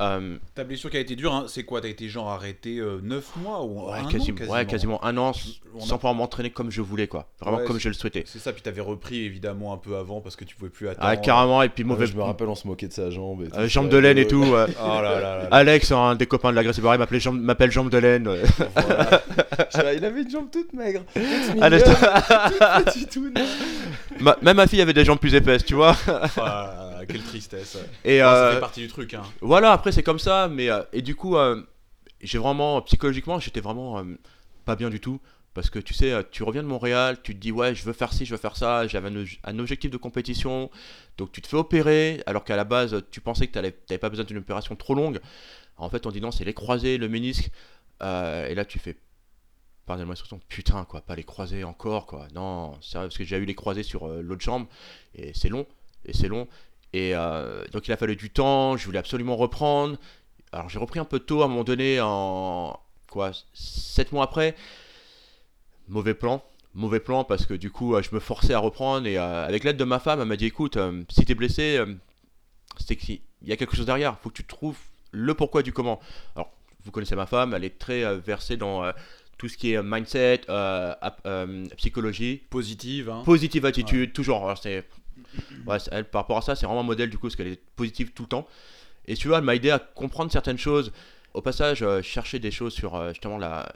euh, Ta blessure qui a été dure, hein, c'est quoi? T'as été genre arrêté 9 mois ou ouais, un an, quasiment, ouais, quasiment? un an a- sans pouvoir m'entraîner comme je voulais, quoi. Vraiment Ouais, comme c'est- je le souhaitais. C'est ça, puis t'avais repris évidemment un peu avant parce que tu pouvais plus attendre. Ah, carrément, et puis Ouais, mauvais. je me rappelle, on se moquait de sa jambe. Et euh, ça, jambe de laine et euh, tout. euh, Oh là là là là. Alex, un des copains de la Grèce m'appelait jambe, m'appelle jambe de laine. euh. voilà. Il avait une jambe toute maigre. toute Ah, toute. Ma- même ma fille avait des jambes plus épaisses, tu vois. Ah, quelle tristesse. Et Ah, euh, Ça fait partie du truc. Hein. voilà, après c'est comme ça, mais euh, et du coup, euh, j'ai vraiment psychologiquement, j'étais vraiment euh, pas bien du tout. Parce que tu sais, tu reviens de Montréal, tu te dis ouais, je veux faire ci, je veux faire ça, j'avais un, objectif de compétition, donc tu te fais opérer, alors qu'à la base, tu pensais que tu n'avais pas besoin d'une opération trop longue. En fait, on dit non, c'est les croisés, le ménisque, et là tu fais, pardonnez-moi l'expression, putain quoi, pas les croisés encore quoi, non, sérieux, parce que j'ai eu les croisés sur l'autre jambe, et c'est long, et c'est long, et euh, donc il a fallu du temps, je voulais absolument reprendre, alors j'ai repris un peu tôt à un moment donné, en quoi, 7 mois après, mauvais plan. Mauvais plan parce que du coup euh, je me forçais à reprendre et euh, avec l'aide de ma femme elle m'a dit écoute euh, si t'es blessé c'est qu'il y a quelque chose derrière faut que tu trouves le pourquoi du comment alors vous connaissez ma femme elle est très versée dans tout ce qui est mindset psychologie Positive. Hein. positive attitude toujours Alors, c'est ouais, c'est- elle par rapport à ça c'est vraiment un modèle du coup parce qu'elle est positive tout le temps. Et tu vois elle m'a aidé à comprendre certaines choses. Au passage euh, je cherchais des choses sur euh, justement la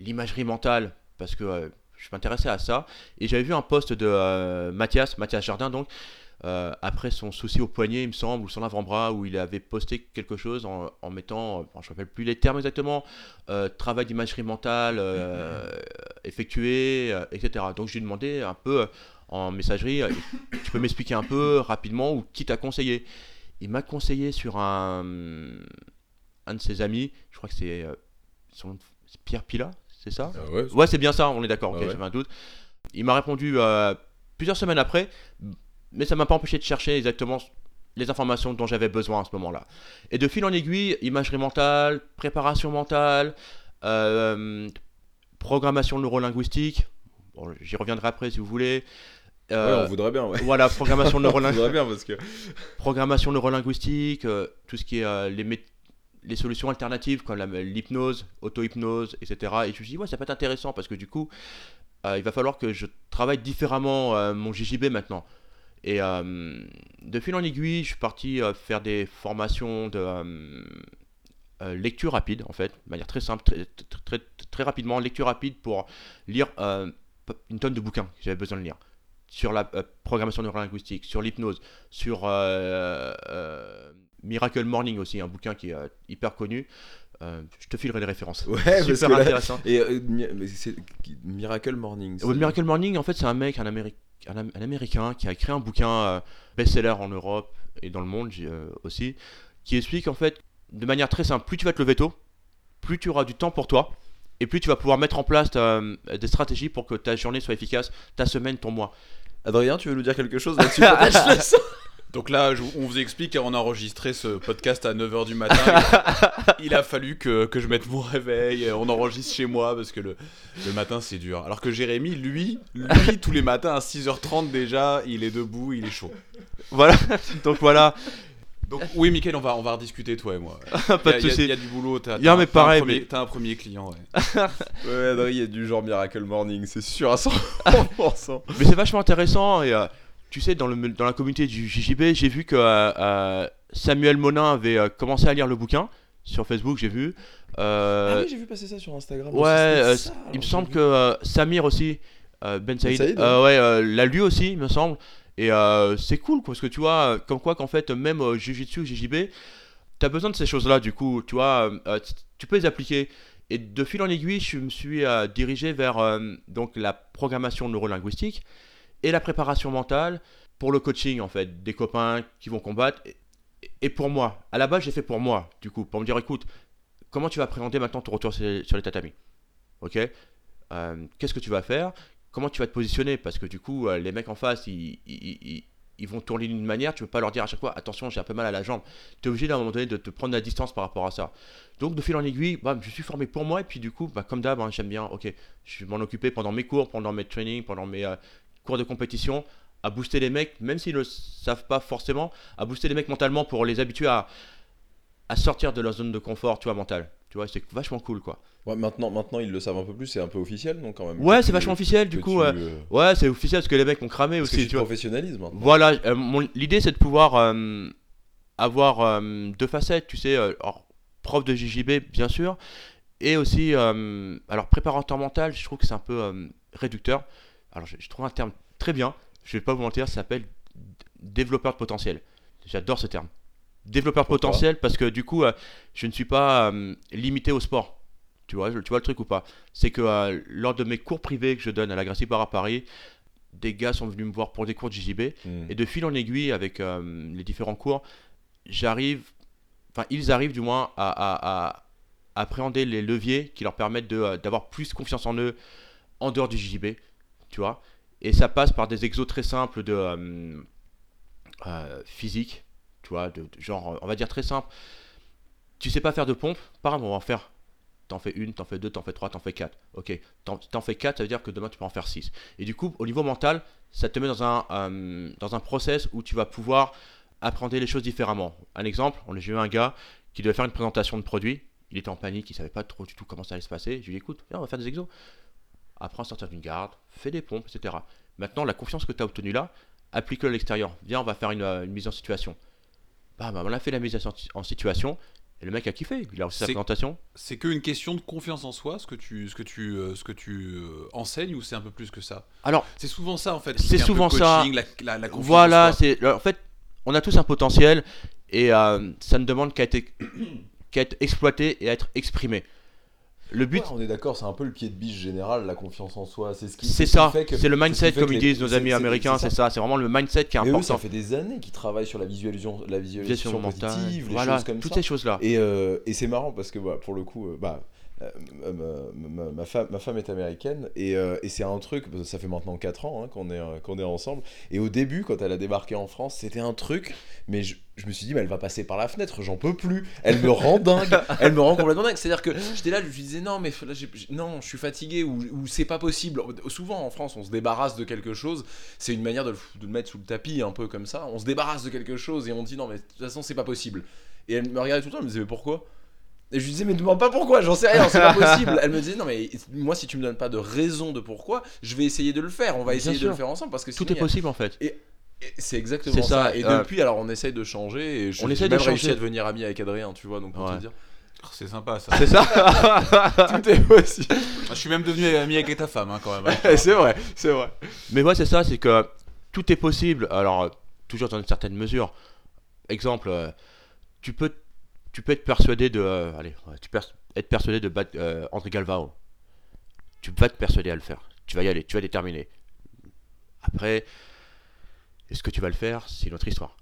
l'imagerie mentale parce que euh, je m'intéressais à ça. Et j'avais vu un post de euh, Mathias Mathias Jardin donc après son souci au poignet il me semble ou son avant-bras où il avait posté quelque chose en, en mettant je ne me rappelle plus les termes exactement travail d'imagerie mentale effectué etc donc je lui ai demandé un peu en messagerie, euh, tu peux m'expliquer un peu rapidement ou qui t'a conseillé Il m'a conseillé sur un, un de ses amis, je crois que c'est euh, Pierre Pila, c'est ça? Ah ouais, Ouais, c'est bien ça, on est d'accord, ok, Ah ouais. j'avais un doute. Il m'a répondu euh, plusieurs semaines après, mais ça m'a pas empêché de chercher exactement les informations dont j'avais besoin à ce moment-là. Et de fil en aiguille, imagerie mentale, préparation mentale, euh, programmation neurolinguistique, bon, j'y reviendrai après si vous voulez. Ouais, Euh, on voudrait bien, ouais. voilà, programmation on neurolinguistique bien parce que. programmation neurolinguistique, euh, tout ce qui est euh, les, les solutions alternatives comme l'hypnose, auto-hypnose, etc. Et je me suis dit, ouais, ça peut être intéressant parce que du coup, euh, il va falloir que je travaille différemment euh, mon JJB maintenant. Et euh, de fil en aiguille, je suis parti euh, faire des formations de euh, euh, lecture rapide, en fait, de manière très simple, très, très, très, très rapidement, lecture rapide pour lire euh, une tonne de bouquins que j'avais besoin de lire sur la euh, programmation neurolinguistique, sur l'hypnose, sur euh, euh, Miracle Morning aussi, un bouquin qui est euh, hyper connu. Euh, je te filerai les références. Ouais, Super là- intéressant. Et euh, mi- mais c'est Miracle Morning. Ouais, Miracle Morning, en fait, c'est un mec, un, Améri- un, Am- un américain qui a écrit un bouquin euh, best-seller en Europe et dans le monde aussi, qui explique en fait de manière très simple plus tu vas te lever tôt, plus tu auras du temps pour toi, et plus tu vas pouvoir mettre en place des stratégies pour que ta journée soit efficace, ta semaine, ton mois. Adrien, tu veux nous dire quelque chose là-dessus laisse. Donc là, je- on vous explique, on a enregistré ce podcast à 9h du matin. Il a fallu que, que je mette mon réveil, on enregistre chez moi parce que le, le matin c'est dur. Alors que Jérémy, lui, lui, tous les matins à 6h30 déjà, il est debout, il est chaud. Voilà, donc voilà, Donc oui, Mickaël, on va, on va rediscuter toi et moi. pas Il de y, a- soucis. il y a du boulot, t'as Il y a, t'as- mais t'as pareil, un premier, mais- t'as un premier client. Ouais. Ouais, Adrien, il y a du genre Miracle Morning, c'est sûr à 100%. Mais c'est vachement intéressant et euh, tu sais, dans, le, dans la communauté du JJB, j'ai vu que euh, euh, Samuel Monin avait euh, commencé à lire le bouquin sur Facebook, j'ai vu. Euh, ah oui, j'ai vu passer ça sur Instagram. ouais, euh, ça, il me semble que euh, Samir aussi, euh, Ben Saïd, Saïd, euh, ouais, euh, l'a lu aussi, il me semble. Et euh, c'est cool, parce que tu vois, comme quoi qu'en fait, même euh, Jiu-Jitsu, JJB, t'as besoin de ces choses-là, du coup, tu vois, euh, tu peux les appliquer. Et de fil en aiguille, je me suis euh, dirigé vers donc la programmation neurolinguistique et la préparation mentale pour le coaching, en fait, des copains qui vont combattre. Et, pour moi, à la base, j'ai fait pour moi, du coup, pour me dire, écoute, comment tu vas appréhender maintenant ton retour sur les, sur tatamis? Ok? Qu'est-ce que tu vas faire? Comment tu vas te positionner? Parce que du coup, euh, les mecs en face, ils, vont tourner d'une manière, tu peux pas leur dire à chaque fois, attention, j'ai un peu mal à la jambe. Tu es obligé à un moment donné de te prendre la distance par rapport à ça. Donc, de fil en aiguille, bam, je suis formé pour moi, et puis du coup, bah, comme d'hab, hein, j'aime bien, ok, je vais m'en occuper pendant mes cours, pendant mes trainings, pendant mes euh, cours de compétition, à booster les mecs, même s'ils ne le savent pas forcément, à booster les mecs mentalement pour les habituer à, sortir de leur zone de confort, tu mentale. Tu vois, c'est vachement cool, quoi. Ouais, maintenant, maintenant, ils le savent un peu plus, c'est un peu officiel, donc quand même. Ouais, c'est vachement officiel, du coup. tu, euh, Ouais, c'est officiel parce que les mecs m'ont cramé parce aussi, professionnalises maintenant. Voilà, euh, mon- l'idée c'est de pouvoir euh, avoir deux facettes, tu sais, alors, prof de JJB bien sûr, et aussi, alors préparateur mental, je trouve que c'est un peu réducteur. Alors je, je trouve un terme très bien, je vais pas vous mentir, ça s'appelle développeur de potentiel. J'adore ce terme. Développeur Pourquoi potentiel parce que du coup, euh, je ne suis pas euh, limité au sport. Tu vois, tu vois le truc ou pas? C'est que euh, lors de mes cours privés que je donne à la Gracie Bar à Paris, des gars sont venus me voir pour des cours de JJB. Hmm. Et de fil en aiguille, avec les différents cours, j'arrive, enfin ils arrivent du moins à, à- à appréhender les leviers qui leur permettent d'avoir plus confiance en eux en dehors du JJB, tu vois? Et ça passe par des exos très simples de physique, genre, on va dire très simple. Tu sais pas faire de pompe, pas grave, on va en faire. T'en fais une, t'en fais deux, t'en fais trois, t'en fais quatre. Ok, t'en, t'en fais quatre, ça veut dire que demain tu peux en faire six. Et du coup, au niveau mental, ça te met dans un, euh, dans un process où tu vas pouvoir appréhender les choses différemment. Un exemple, on j'ai eu un gars qui devait faire une présentation de produit. Il était en panique, il savait pas trop du tout comment ça allait se passer. Je lui ai dit, écoute, viens, on va faire des exos. Apprends à sortir d'une garde, fais des pompes, etc. Maintenant, la confiance que tu as obtenue là, applique-le à l'extérieur. Viens, on va faire une, euh, une mise en situation. Bah, bah, on a fait la mise en situation. Et le mec a kiffé. Il a reçu sa C'est- présentation. C'est qu'une question de confiance en soi, ce que tu, ce que tu, euh, ce que tu euh, enseignes, ou c'est un peu plus que ça? Alors, C'est souvent ça en fait. C'est souvent ça. coaching, La, la, la confiance Voilà, c'est en fait, on a tous un potentiel et euh, ça ne demande qu'à être, qu'à être exploité et à être exprimé. Le but, Ouais, on est d'accord, c'est un peu le pied de biche général, la confiance en soi. C'est ce qui, c'est ça, c'est le ce mindset comme ils disent nos amis américains, c'est ça. C'est vraiment le mindset qui est Et eux, ça important. fait des années qu'ils travaillent sur la visualisation, la visualisation mentale, les voilà, choses comme toutes ça. ces choses-là. Et, euh, et c'est marrant parce que bah, pour le coup, euh, bah, ma, ma- femme, est américaine et, euh, c'est un truc, ça fait maintenant 4 ans hein, qu'on est, euh, qu'on est ensemble. Et au début, quand elle a débarqué en France, c'était un truc, mais je, me suis dit, mais elle va passer par la fenêtre, j'en peux plus. Elle me rend dingue, elle me rend complètement dingue. C'est-à-dire que j'étais là, je lui disais, non, mais là, non, je suis fatigué ou, c'est pas possible. Souvent en France, on se débarrasse de quelque chose, c'est une manière de le, de le mettre sous le tapis, un peu comme ça. On se débarrasse de quelque chose et on dit, non, mais de toute façon, c'est pas possible. Et elle me regardait tout le temps, elle me disait, mais pourquoi? Et je lui disais, mais demande pas pourquoi, j'en sais rien, c'est pas possible. Elle me disait, non, mais moi, si tu me donnes pas de raison de pourquoi, je vais essayer de le faire. On va Bien essayer de sûr. le faire ensemble parce que Tout sinon, est a- possible en fait. et C'est exactement ça. ça, Et euh, depuis, alors, on essaye de changer. Et je on j'ai essaye de même réussi changer. à devenir ami avec Adrien, tu vois, donc pour Ouais. te dire. Oh, C'est sympa ça. C'est ça Tout est possible. Ah, Je suis même devenu ami avec ta femme hein, quand même. hein. c'est vrai, c'est vrai. Mais moi, c'est ça, c'est que tout est possible. Alors, toujours dans une certaine mesure. Exemple, euh, tu peux, tu peux être persuadé de, euh, allez, ouais, tu peux être persuadé de battre euh, André Galvao. Tu vas te persuader à le faire. Tu vas y aller, tu vas déterminer. Après, est-ce que tu vas le faire? C'est une autre histoire.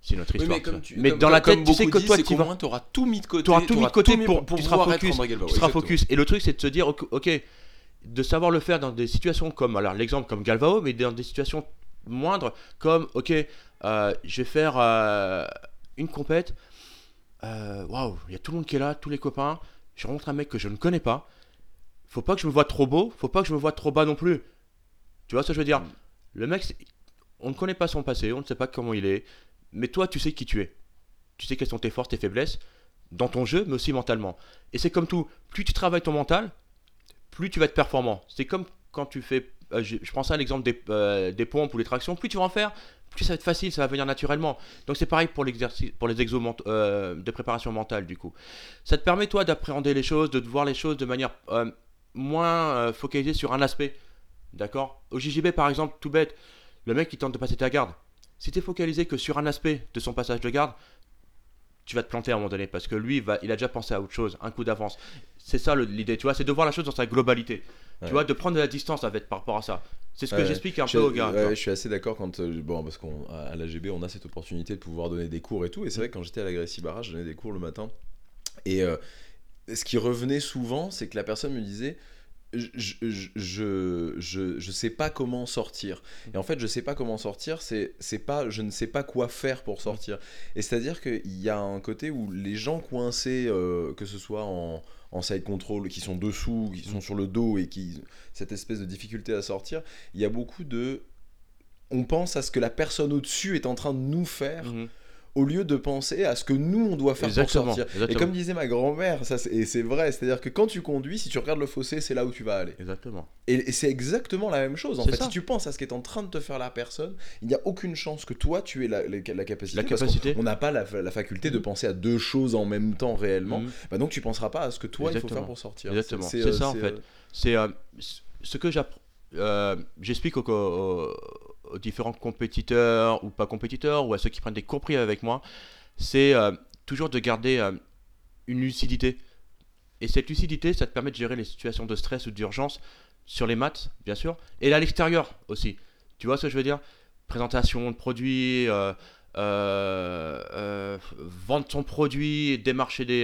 C'est une autre Oui, histoire. mais comme ça. tu, Mais comme- dans la tête, tu sais que toi, tu vas, moins, t'auras tout mis de côté. t'auras tout mis de côté pour, pour tu seras focus. Galvao, tu seras focus. Et le truc, c'est de se dire, ok, ok, de savoir le faire dans des situations comme, alors l'exemple comme Galvao, mais dans des situations moindres, comme, ok, euh, je vais faire euh, une compète. Euh, Waouh, il y a tout le monde qui est là, tous les copains. Je rencontre un mec que je ne connais pas. Faut pas que je me vois trop beau, faut pas que je me vois trop bas non plus. Tu vois ce que je veux dire Mm. Le mec, on ne connaît pas son passé, on ne sait pas comment il est, mais toi, tu sais qui tu es. Tu sais quelles sont tes forces, tes faiblesses, dans ton jeu, mais aussi mentalement. Et c'est comme tout, plus tu travailles ton mental, plus tu vas être performant. C'est comme quand tu fais, euh, je, je prends ça à l'exemple des, euh, des pompes ou les tractions, plus tu vas en faire, plus ça va être facile, ça va venir naturellement. Donc c'est pareil pour pour les exos euh, de préparation mentale du coup. Ça te permet toi d'appréhender les choses, de voir les choses de manière euh, moins euh, focalisée sur un aspect. D'accord? Au JJB par exemple, tout bête, le mec qui tente de passer ta garde. Si tu es focalisé que sur un aspect de son passage de garde, tu vas te planter à un moment donné parce que lui, il a déjà pensé à autre chose, un coup d'avance. C'est ça l'idée, tu vois, c'est de voir la chose dans sa globalité. Tu vois, de prendre de la distance avec par rapport à ça. C'est ce que j'explique un peu aux gars. je suis assez d'accord quand euh, bon parce qu'on à à l'AGB on a cette opportunité de pouvoir donner des cours et tout. Et c'est vrai que quand j'étais à la Gracie Barra je donnais des cours le matin. Et euh, ce qui revenait souvent c'est que la personne me disait je, je, je, je, sais pas comment sortir. Et en fait je sais pas comment sortir c'est pas je ne sais pas quoi faire pour sortir. Et c'est à dire qu'il y a un côté où les gens coincés euh, que ce soit en en side control qui sont dessous qui sont sur le dos et qui cette espèce de difficulté à sortir il y a beaucoup de on pense à ce que la personne au-dessus est en train de nous faire Mhm. Au lieu de penser à ce que nous on doit faire Exactement, pour sortir. Et comme disait ma grand-mère, ça c'est- et c'est vrai, c'est-à-dire que quand tu conduis, si tu regardes le fossé, c'est là où tu vas aller. Exactement. Et, et c'est exactement la même chose. En fait, ça. si tu penses à ce qui est en train de te faire la personne, il n'y a aucune chance que toi tu aies la, la- la capacité. La parce capacité. On n'a pas la, la faculté de penser à deux choses en même temps réellement. Mhm. Bah donc tu penseras pas à ce que toi il faut faire pour sortir. Exactement. C'est euh, ça, en fait. euh, C'est euh, ce que j'appr- euh, j'explique aux- aux différents compétiteurs ou pas compétiteurs ou à ceux qui prennent des cours privés avec moi, c'est euh, toujours de garder euh, une lucidité. Et cette lucidité, ça te permet de gérer les situations de stress ou d'urgence sur les maths, bien sûr, et à l'extérieur aussi. Tu vois ce que je veux dire? Présentation de produits, euh, euh, euh, vendre son produit, démarcher des,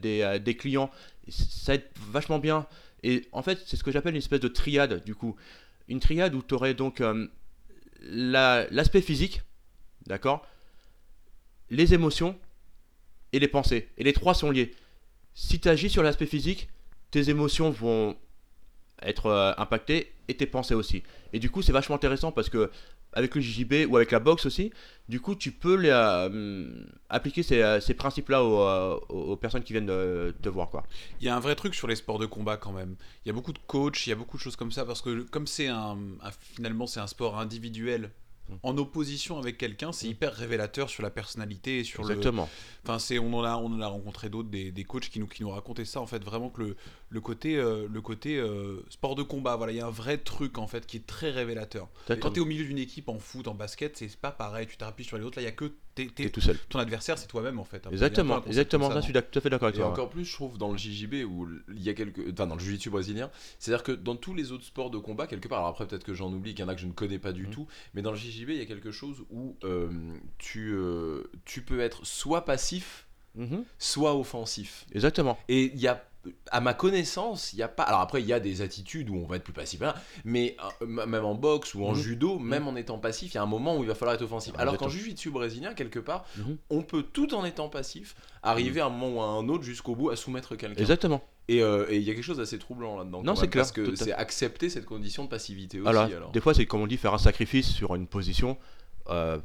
des, des clients, ça aide vachement bien. Et en fait, c'est ce que j'appelle une espèce de triade, du coup. Une triade où tu aurais donc la- l'aspect physique, d'accord Les émotions et les pensées. Et les trois sont liés. Si tu agis sur l'aspect physique, tes émotions vont être euh, impactées et tes pensées aussi. Et du coup, c'est vachement intéressant parce que avec le JJB ou avec la boxe aussi, du coup, tu peux les, euh, appliquer ces, euh, ces principes-là aux, euh, aux- personnes qui viennent te voir. Quoi. Il y a un vrai truc sur les sports de combat quand même. Il y a beaucoup de coachs, il y a beaucoup de choses comme ça parce que comme c'est un, un- finalement c'est un sport individuel Mm. en opposition avec quelqu'un, c'est hyper révélateur sur la personnalité et sur le. Exactement. Enfin, c'est on en a on en a rencontré d'autres des, des coachs qui nous qui nous racontaient ça en fait vraiment que le le côté euh, le côté euh, sport de combat voilà il y a un vrai truc en fait qui est très révélateur. Quand tu es au milieu d'une équipe en foot en basket c'est pas pareil tu t'appuies sur les autres là il y a que t'es- t'es- T'es tout seul. ton adversaire c'est toi-même en fait. Peu Exactement, exactement. Ça, ça, je suis tout à fait d'accord avec Et toi. encore plus, je trouve, dans le JJB, où il y a quelques. Enfin, dans le jiu-jitsu brésilien, c'est-à-dire que dans tous les autres sports de combat, quelque part, alors après, peut-être que j'en oublie, qu'il y en a que je ne connais pas du Mhm. tout, mais dans le JJB, il y a quelque chose où euh, tu, euh, tu peux être soit passif, Mhm. soit offensif. Exactement. Et il y a à ma connaissance, il y a pas. Alors après, il y a des attitudes où on va être plus passif, hein, mais euh, même en boxe ou en Mhm. judo, même en étant passif, il y a un moment où il va falloir être offensif. Alors qu'en jiu-jitsu brésilien, quelque part, Mhm. on peut tout en étant passif arriver à un moment ou à un autre jusqu'au bout à soumettre quelqu'un. Exactement. Et euh, il y a quelque chose d'assez troublant là-dedans. Non, c'est clair, Parce que c'est accepter cette condition de passivité aussi. Alors, alors. des fois, c'est comme on dit, faire un sacrifice sur une position euh,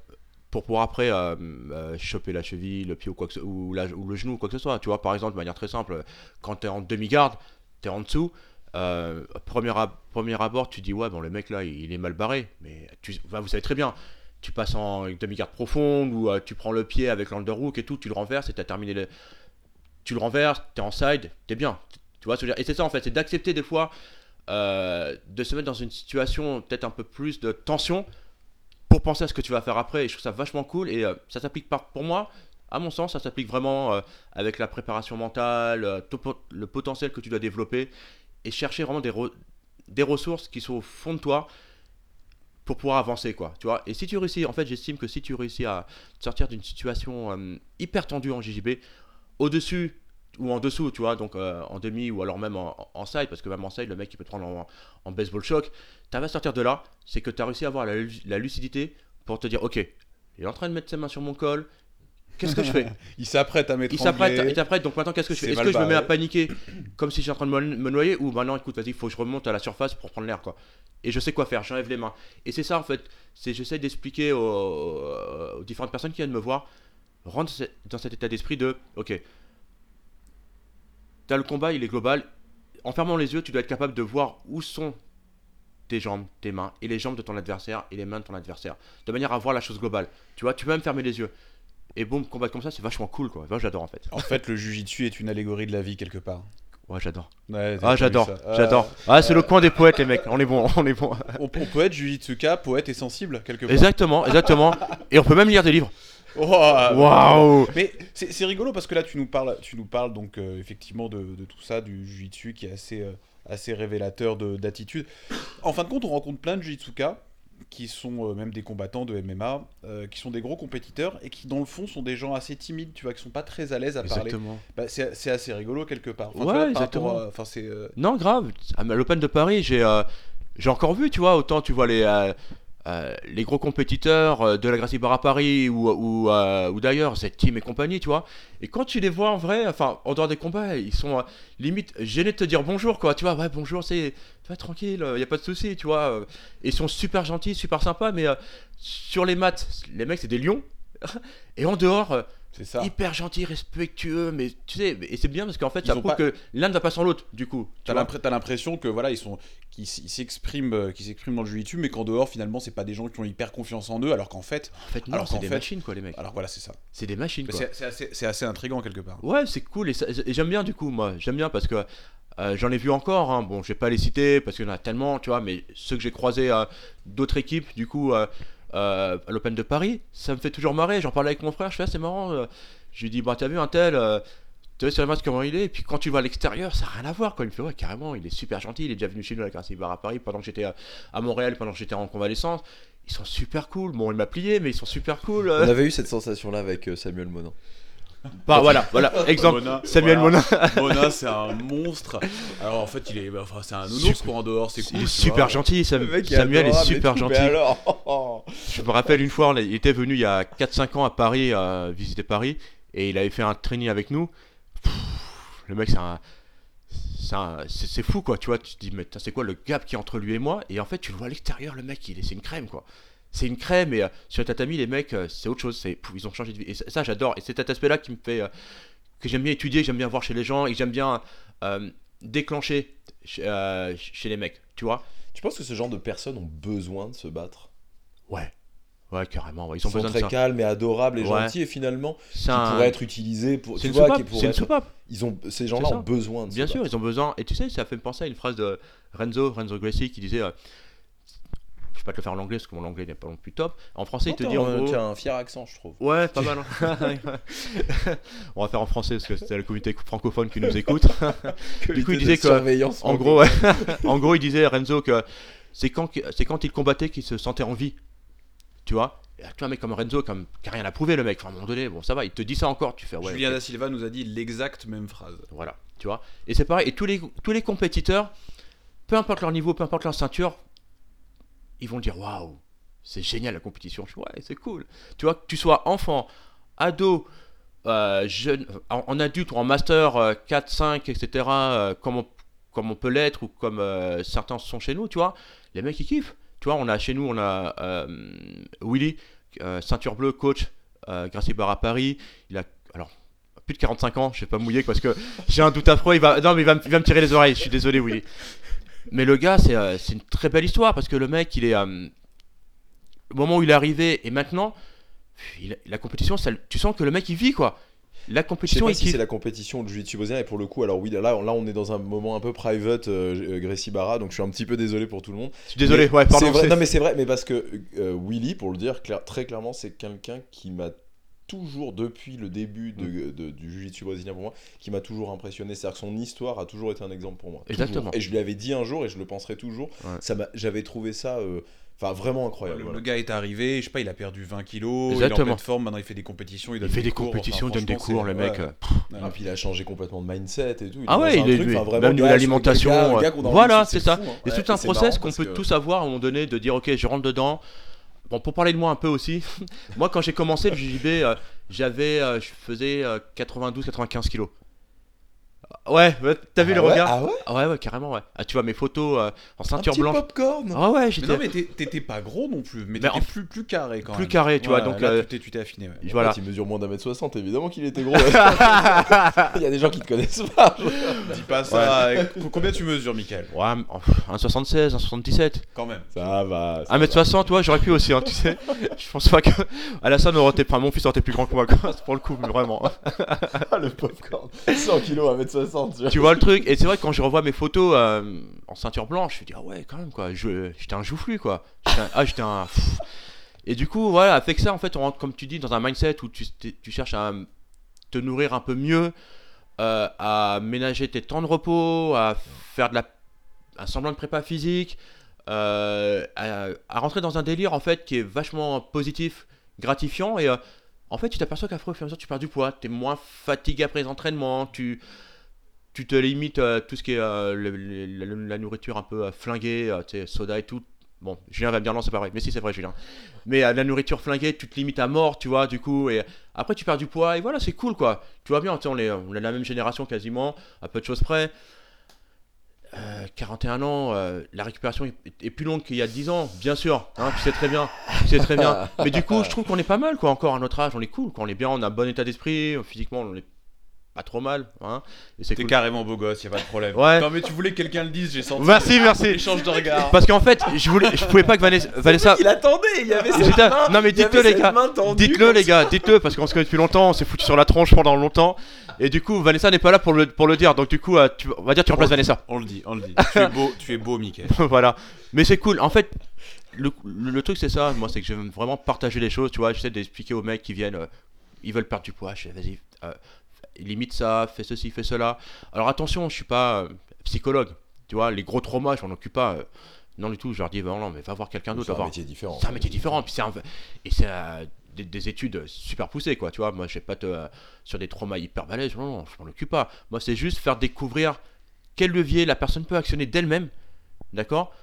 pour pouvoir après euh, euh, choper la cheville, le pied ou, quoi que ce- ou, le genou ou quoi que ce soit. Tu vois, par exemple, de manière très simple, quand tu es en demi-garde, tu es en dessous. euh, premier, ab- premier abord, tu dis, ouais, bon, le mec là, il, est mal barré. Mais tu, enfin, vous savez très bien, tu passes en demi-garde profonde ou tu prends le pied avec l'underhook et tout, tu le renverses et tu as terminé le. Tu le renverses, tu es en side, tu es bien. Tu vois ce que je veux dire? Et c'est ça en fait, c'est d'accepter des fois de se mettre dans une situation peut-être un peu plus de tension pour penser à ce que tu vas faire après. Et je trouve ça vachement cool. Et euh, ça s'applique pas pour moi, à mon sens, ça s'applique vraiment euh, avec la préparation mentale, euh, le potentiel que tu dois développer et chercher vraiment des, re- des ressources qui sont au fond de toi pour pouvoir avancer quoi tu vois et si tu réussis en fait j'estime que si tu réussis à sortir d'une situation hyper tendue en JJB au dessus ou en dessous tu vois donc euh, en demi ou alors même en, en side parce que même en side le mec il peut te prendre en, en baseball shock. Tu vas sortir de là c'est que tu as réussi à avoir la, lu- la lucidité pour te dire ok il est en train de mettre ses mains sur mon col qu'est-ce que je fais Il s'apprête à mettre il s'apprête, il t'apprête, donc maintenant qu'est-ce que je fais? Est-ce que je me mets à paniquer comme si j'étais en train de me, noyer ou maintenant écoute vas-y faut que je remonte à la surface pour prendre l'air quoi. Et je sais quoi faire, j'enlève les mains. Et c'est ça en fait, c'est j'essaie d'expliquer aux, aux différentes personnes qui viennent me voir rentre dans cet état d'esprit de ok t'as le combat il est global en fermant les yeux tu dois être capable de voir où sont tes jambes, tes mains et les jambes de ton adversaire et les mains de ton adversaire de manière à voir la chose globale tu vois tu peux même fermer les yeux et boum combattre comme ça c'est vachement cool quoi Moi, j'adore en fait En fait, le jujitsu est une allégorie de la vie quelque part. Ouais, j'adore. Ouais, Ah, j'adore. Ah, j'adore. Ah, c'est le coin des poètes, les mecs. On est bon, on est bon. On, on peut être jujitsuka, poète et sensible quelque part. Exactement, exactement. Et on peut même lire des livres. Waouh Mais c'est rigolo parce que là, tu nous parles, tu nous parles donc euh, effectivement de, de tout ça, du jujitsu qui est assez, euh, assez révélateur de- d'attitude. En fin de compte, on rencontre plein de jujitsuka qui sont euh, même des combattants de MMA, euh, qui sont des gros compétiteurs et qui dans le fond sont des gens assez timides, tu vois, qui sont pas très à l'aise à parler. Exactement. Bah, c'est assez rigolo quelque part. Enfin, Ouais, vois, par exactement. rapport euh, Non, grave. À l'Open de Paris, j'ai j'ai encore vu, tu vois, autant tu vois les, euh, les gros compétiteurs euh, de la Gracie Bar à Paris ou, ou, euh, d'ailleurs, cette team et compagnie, tu vois. Et quand tu les vois en vrai, enfin, en dehors des combats, ils sont limite gênés de te dire bonjour, quoi. Tu vois, ouais, bonjour, c'est. Tranquille, il y a pas de souci, tu vois. Ils sont super gentils, super sympas, mais sur les maths, les mecs, c'est des lions. Et en dehors, ça. hyper gentils, respectueux, mais tu sais, et c'est bien parce qu'en fait, Ils ça prouve pas- que l'un ne va pas sans l'autre, du coup. tu T'as l'impression que voilà ils sont qu'ils s'expriment euh, qu'ils s'expriment dans le jiu-jitsu mais qu'en dehors finalement c'est pas des gens qui ont hyper confiance en eux alors qu'en fait En fait, non, Alors c'est des fait- machines, quoi, les mecs. alors voilà c'est ça C'est des machines, c'est assez c'est assez intriguant quelque part Ouais, c'est cool et, j'aime bien du coup, moi. J'aime bien parce que euh, j'en ai vu encore. hein. Bon, je vais pas les citer parce qu'il y en a tellement, tu vois, mais ceux que j'ai croisés à d'autres équipes, du coup, euh, euh, à l'Open de Paris, ça me fait toujours marrer. J'en parlais avec mon frère, je fais, ah, c'est marrant. euh. Je lui dis, bah, t'as vu un tel, euh, tu vois sur match comment il est, et puis quand tu vas à l'extérieur, ça n'a rien à voir, quoi. Il me fait, ouais, carrément, il est super gentil. Il est déjà venu chez nous à la Gracie Bar à Paris pendant que j'étais à, à Montréal, pendant que j'étais en convalescence. Ils sont super cool. Bon, il m'a plié, mais ils sont super cool. On avait eu cette sensation-là avec Samuel Monin. Bah, voilà, voilà, exemple. Mona, Samuel voilà. Monin. Mona c'est un monstre alors en fait il est bah, enfin c'est un nounours quoi en dehors c'est cool Il est super vois. gentil, Sam- mec Samuel est super tout, gentil. Alors Je me rappelle une fois, il était venu il y a 4-5 ans à Paris, euh, visiter Paris, et il avait fait un training avec nous. Pff, le mec, c'est un. c'est fou quoi, tu vois. Tu te dis, mais c'est quoi le gap qui est entre lui et moi? Et en fait, tu le vois à l'extérieur, le mec, il est, c'est une crème quoi. C'est une crème, et euh, sur le tatami, les mecs, euh, c'est autre chose. C'est, ils ont changé de vie. Et ça, ça, j'adore. Et c'est cet aspect-là qui me fait. euh, que j'aime bien étudier, j'aime bien voir chez les gens, et j'aime bien déclencher chez, les mecs, tu vois. Tu penses que ce genre de personnes ont besoin de se battre? Ouais. Ouais, carrément. ouais, Ils Ils ont sont très calmes et adorables et Ouais. gentils et finalement qui un- pourraient être utilisés pour C'est une vois qui une être- soupape. ils ont ces gens-là ont besoin de se Bien sûr, battre. ils ont besoin. Et tu sais, ça fait me penser à une phrase de Renzo, Renzo Gracie, qui disait. Je vais pas te le faire en anglais parce que mon anglais n'est pas non plus top. En français, Non, il te dit en gros. tu as un fier accent, je trouve. Ouais, pas mal. hein. On va faire en français parce que c'est la communauté francophone qui nous écoute. Du coup, il disait que, surveillance En gros, ouais. en gros, il disait Renzo que c'est quand, c'est quand il combattait qu'il se sentait en vie. Tu vois? Et Tu vois, un mec comme Renzo, comme, qui a rien à prouver, le mec. Enfin, à un moment donné, bon, ça va, il te dit ça encore. Tu fais, ouais. Julien ok. da Silva nous a dit l'exacte même phrase Voilà. Tu vois Et c'est pareil. Et tous les, tous les compétiteurs, peu importe leur niveau, peu importe leur ceinture, ils vont dire waouh, c'est génial la compétition. Ouais, c'est cool. Tu vois, que tu sois enfant, ado, euh, jeune, en, en adulte ou en master euh, 4, 5, etc., euh, comme, on, peut l'être ou comme euh, certains sont chez nous, tu vois, les mecs ils kiffent. Tu vois, on a chez nous, on a euh, Willy, euh, ceinture bleue, coach, euh, Gracie Bar à Paris. Il a, alors, plus de 45 ans, je vais pas mouiller parce que j'ai un doute affreux. Il va, non, mais il va me tirer les oreilles. Je suis désolé, Willy. Mais le gars, c'est euh, une très belle histoire parce que le mec, il est. euh, au moment où il est arrivé et maintenant, il- la compétition, ça, tu sens que le mec, il vit quoi. La Je sais compétition, pas si kiffe. c'est la compétition de jiu-jitsu brésilien et pour le coup alors oui là, là on est dans un moment un peu private euh, euh, Gracie Barra donc je suis un petit peu désolé pour tout le monde. Je suis désolé, Mais ouais, pardon. vrai, non mais c'est vrai mais parce que euh, Willy pour le dire clair- très clairement c'est quelqu'un qui m'a toujours depuis le début de, Mm. de- du jiu-jitsu brésilien pour moi qui m'a toujours impressionné c'est-à-dire que son histoire a toujours été un exemple pour moi. Toujours. Exactement. Et je lui avais dit un jour et je le penserai toujours. Ouais. Ça m'a- j'avais trouvé ça euh, enfin vraiment incroyable. Le, voilà. le gars est arrivé, je sais pas, il a perdu 20 kilos, il est en Exactement. pleine forme, maintenant il fait des compétitions, il, Il donne fait des cours, compétitions, il donne des cours, le c'est- mec. ouais. euh, Ouais. Et puis il a changé complètement de mindset et tout. Ah ouais, il est enfin, vraiment, même niveau gars, l'alimentation, euh, voilà, de c'est ça. fou, hein. Et Ouais, tout un c'est process qu'on peut que- tous avoir à un moment donné de dire ok je rentre dedans. Bon pour parler de moi un peu aussi, moi quand j'ai commencé le JJB euh, j'avais euh, je faisais 92-95 kilos. Ouais, ouais, t'as vu Ah le ouais regard Ah ouais Ah ouais ouais carrément ouais. Ah tu vois mes photos euh, en Un ceinture petit blanche. popcorn Ah ouais Mais j'étais non, mais t'étais pas gros non plus, mais Mais t'étais en- plus, plus carré quand plus même. carré, tu vois, donc, là, euh, tu t'es- tu t'es affiné. ouais. voilà. Il mesure moins d'un mètre soixante, évidemment qu'il était gros. Il y a des gens qui te connaissent pas. Dis pas ça. Combien tu mesures, Michael? Ouais, en- 1,76, 1,77. Quand même. Ça va. ça 1m60, toi, j'aurais pu aussi, hein, tu sais. Je pense pas que. Alassane aurait été. Enfin, mon fils aurait été plus grand que moi, quoi. Pour le coup, mais vraiment. va. le popcorn. 100 kilos, 1m60. Tu vois. le truc Et c'est vrai que quand je revois mes photos euh, en ceinture blanche, je me dis, ah ouais, quand même, quoi. J'étais un joufflu, quoi. Ah, j'étais un. Et du coup, voilà, avec ça, en fait, on rentre, comme tu dis, dans un mindset où tu, tu cherches à te nourrir un peu mieux, euh, à ménager tes temps de repos, à faire de la, un semblant de prépa physique, euh, à, rentrer dans un délire, en fait, qui est vachement positif, gratifiant. Et en fait, tu t'aperçois au fur et à mesure, tu perds du poids, tu es moins fatigué après les entraînements, tu tu te limites euh, tout ce qui est euh, le- le- la, nourriture un peu euh, flinguée, euh, tu sais, soda et tout. Bon, Julien va me dire non, c'est pas vrai. Mais si, c'est vrai, Julien. Mais la nourriture flinguée, tu te limites à mort, tu vois, du coup. Et après, tu perds du poids, et voilà, c'est cool, quoi. Tu vois bien, tu sais, on est, on est la même génération quasiment, à peu de choses près. Euh, 41 ans, la récupération est, est plus longue qu'il y a 10 ans, bien sûr, hein, tu sais très bien, tu sais très bien. Mais du coup, je trouve qu'on est pas mal, quoi, encore à notre âge, on est cool, quoi, on est bien, on a un bon état d'esprit, physiquement, on est pas trop mal, hein, et c'est T'es cool. carrément beau gosse, y a pas de problème. Ouais. Non, mais tu voulais que quelqu'un le dise, j'ai senti. Merci, merci. Échange de regards. Parce qu'en fait, je voulais, je pouvais pas que Vanessa, Vanessa Il attendait, il y avait cette main. non mais dites-le les gars, dites-le les gars, dites-le parce qu'on se connaît depuis longtemps, on s'est foutu sur la tronche pendant longtemps. Et du coup, Vanessa n'est pas là pour le, pour le dire, donc du coup, euh, tu, on va dire tu remplaces Vanessa. On le dit, on le dit. Tu es beau, tu es beau, Michael. voilà. Mais c'est cool. En fait, le, le- le truc c'est ça, moi c'est que j'aime vraiment partager les choses, tu vois, j'essaie d'expliquer aux mecs qui viennent, euh, ils veulent perdre du poids, je fais vas-y, euh, limite ça, fais ceci, fais cela. Alors attention, je suis pas euh, psychologue, tu vois, les gros traumas, je m'en occupe pas. euh, non du tout, je leur dis, bah, non, mais va voir quelqu'un d'autre, C'est un voir. métier différent. C'est un métier différent, puis c'est un- et c'est euh, des, des études super poussées, quoi, tu vois. Moi, je vais pas te sur des traumas hyper balèzes, non, non, je m'en occupe pas. Moi, c'est juste faire découvrir quel levier la personne peut actionner d'elle-même, d'accord,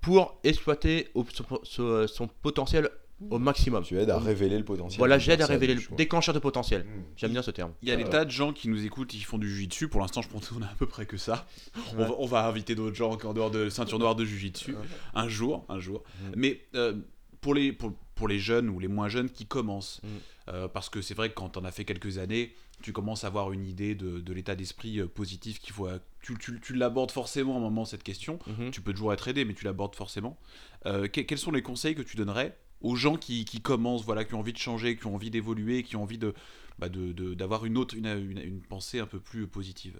pour exploiter au- son, son- son potentiel au maximum. Tu aides à révéler le potentiel. Voilà, j'aide à révéler le déclencheur de potentiel. Mm. J'aime bien ce terme. Il y a Ah des ouais. tas de gens qui nous écoutent et qui font du jiu-jitsu. Pour l'instant, je pense qu'on a à peu près que ça. On, va, on va inviter d'autres gens en dehors de ceinture noire de jiu-jitsu. Un jour, un jour. Mm. Mais euh, pour, les, pour, pour les jeunes ou les moins jeunes qui commencent, Mm. euh, parce que c'est vrai que quand on a fait quelques années, tu commences à avoir une idée de, de l'état d'esprit euh, positif qu'il faut. Tu, tu, tu l'abordes forcément à un moment, cette question. Mhm. Tu peux toujours être aidé, mais tu l'abordes forcément. Euh, que- quels sont les conseils que tu donnerais aux gens qui, qui commencent, voilà, qui ont envie de changer, qui ont envie d'évoluer, qui ont envie de bah, d'avoir une autre, une, une- pensée un peu plus positive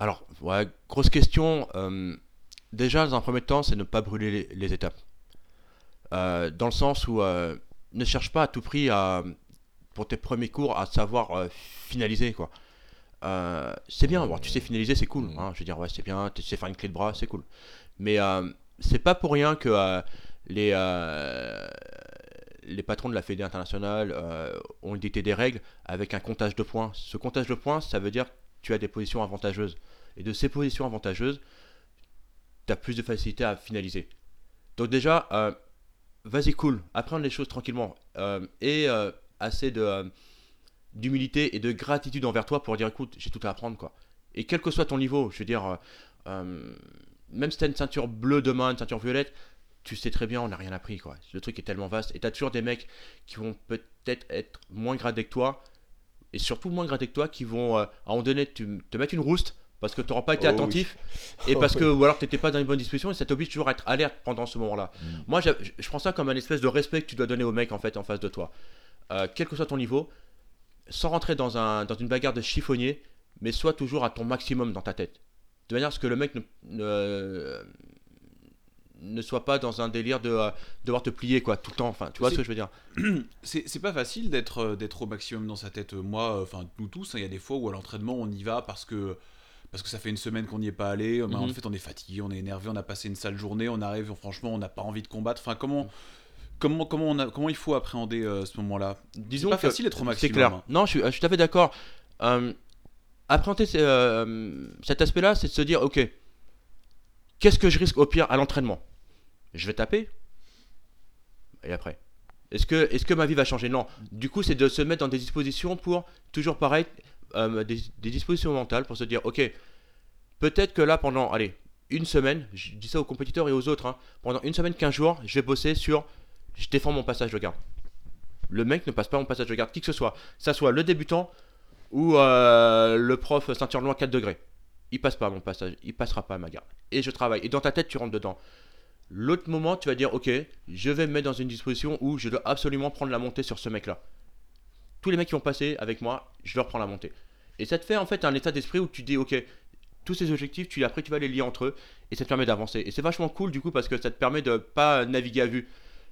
Alors, ouais, grosse question. euh, déjà, dans un premier temps, c'est ne pas brûler les, étapes. Euh, dans le sens où euh, ne cherche pas à tout prix à, pour tes premiers cours à savoir finaliser quoi. C'est bien, tu sais finaliser, c'est cool. Hein, je veux dire, ouais, c'est bien, tu sais faire une clé de bras, c'est cool. Mais c'est pas pour rien que les, euh, les patrons de la Fédé internationale euh, ont dicté des règles avec un comptage de points. Ce comptage de points, ça veut dire que tu as des positions avantageuses. Et de ces positions avantageuses, tu as plus de facilité à finaliser. Donc déjà, euh, vas-y cool, apprendre les choses tranquillement. Et assez d'humilité et de gratitude envers toi pour dire écoute, j'ai tout à apprendre quoi. Et quel que soit ton niveau, je veux dire, même si tu as une ceinture bleue demain, une ceinture violette, tu sais très bien, on n'a rien appris quoi. Le truc est tellement vaste. Et tu as toujours des mecs qui vont peut-être être moins gradés que toi, et surtout moins gradés que toi, qui vont euh, à un moment donné tu- te mettre une rouste parce que tu n'auras pas été Oh oui. attentif et parce que ou alors tu n'étais pas dans une bonne disposition et ça t'oblige toujours à être alerte pendant ce moment-là. Mm. Moi, je prends ça comme un espèce de respect que tu dois donner au mec en fait en face de toi. Euh, quel que soit ton niveau, sans rentrer dans, un, dans une bagarre de chiffonnier, mais sois toujours à ton maximum dans ta tête. De manière à ce que le mec ne, ne, ne soit pas dans un délire de euh, devoir te plier quoi tout le temps. Enfin, tu vois C'est- ce que je veux dire C'est c'est pas facile d'être euh, d'être au maximum dans sa tête. Moi, euh, enfin nous tous, hein, il y a des fois où à l'entraînement on y va parce que parce que ça fait une semaine qu'on n'y est pas allé. Ben, En Mhm. fait, on est fatigué, on est énervé, on a passé une sale journée, on arrive, franchement, on n'a pas envie de combattre. Enfin, comment comment comment on a, comment il faut appréhender euh, ce moment-là? C'est Disons pas facile d'être au c'est maximum. clair. hein. Non, je suis, je suis tout à fait d'accord. Euh, appréhender ce- cet aspect-là, c'est de se dire, ok, qu'est-ce que je risque au pire à l'entraînement? Je vais taper. Et après Est-ce que, est que ma vie va changer? Non. Du coup, c'est de se mettre dans des dispositions pour, toujours pareil, euh, des, dispositions mentales pour se dire, ok, peut-être que là, pendant, allez, une semaine, je dis ça aux compétiteurs et aux autres, hein, pendant une semaine, 15 jours, je vais bosser sur, je défends mon passage de garde. Le mec ne passe pas mon passage de garde, qui que ce soit. Ça soit le débutant ou euh, le prof ceinture noire 4 degrés. Il passe pas mon passage, il passera pas ma garde. Et je travaille. Et dans ta tête, tu rentres dedans. L'autre moment, tu vas dire, ok, je vais me mettre dans une disposition où je dois absolument prendre la montée sur ce mec-là. Tous les mecs qui vont passer avec moi, je leur prends la montée. Et ça te fait en fait un état d'esprit où tu dis, ok, tous ces objectifs, tu, après tu vas les lier entre eux et ça te permet d'avancer. Et c'est vachement cool du coup parce que ça te permet de pas naviguer à vue.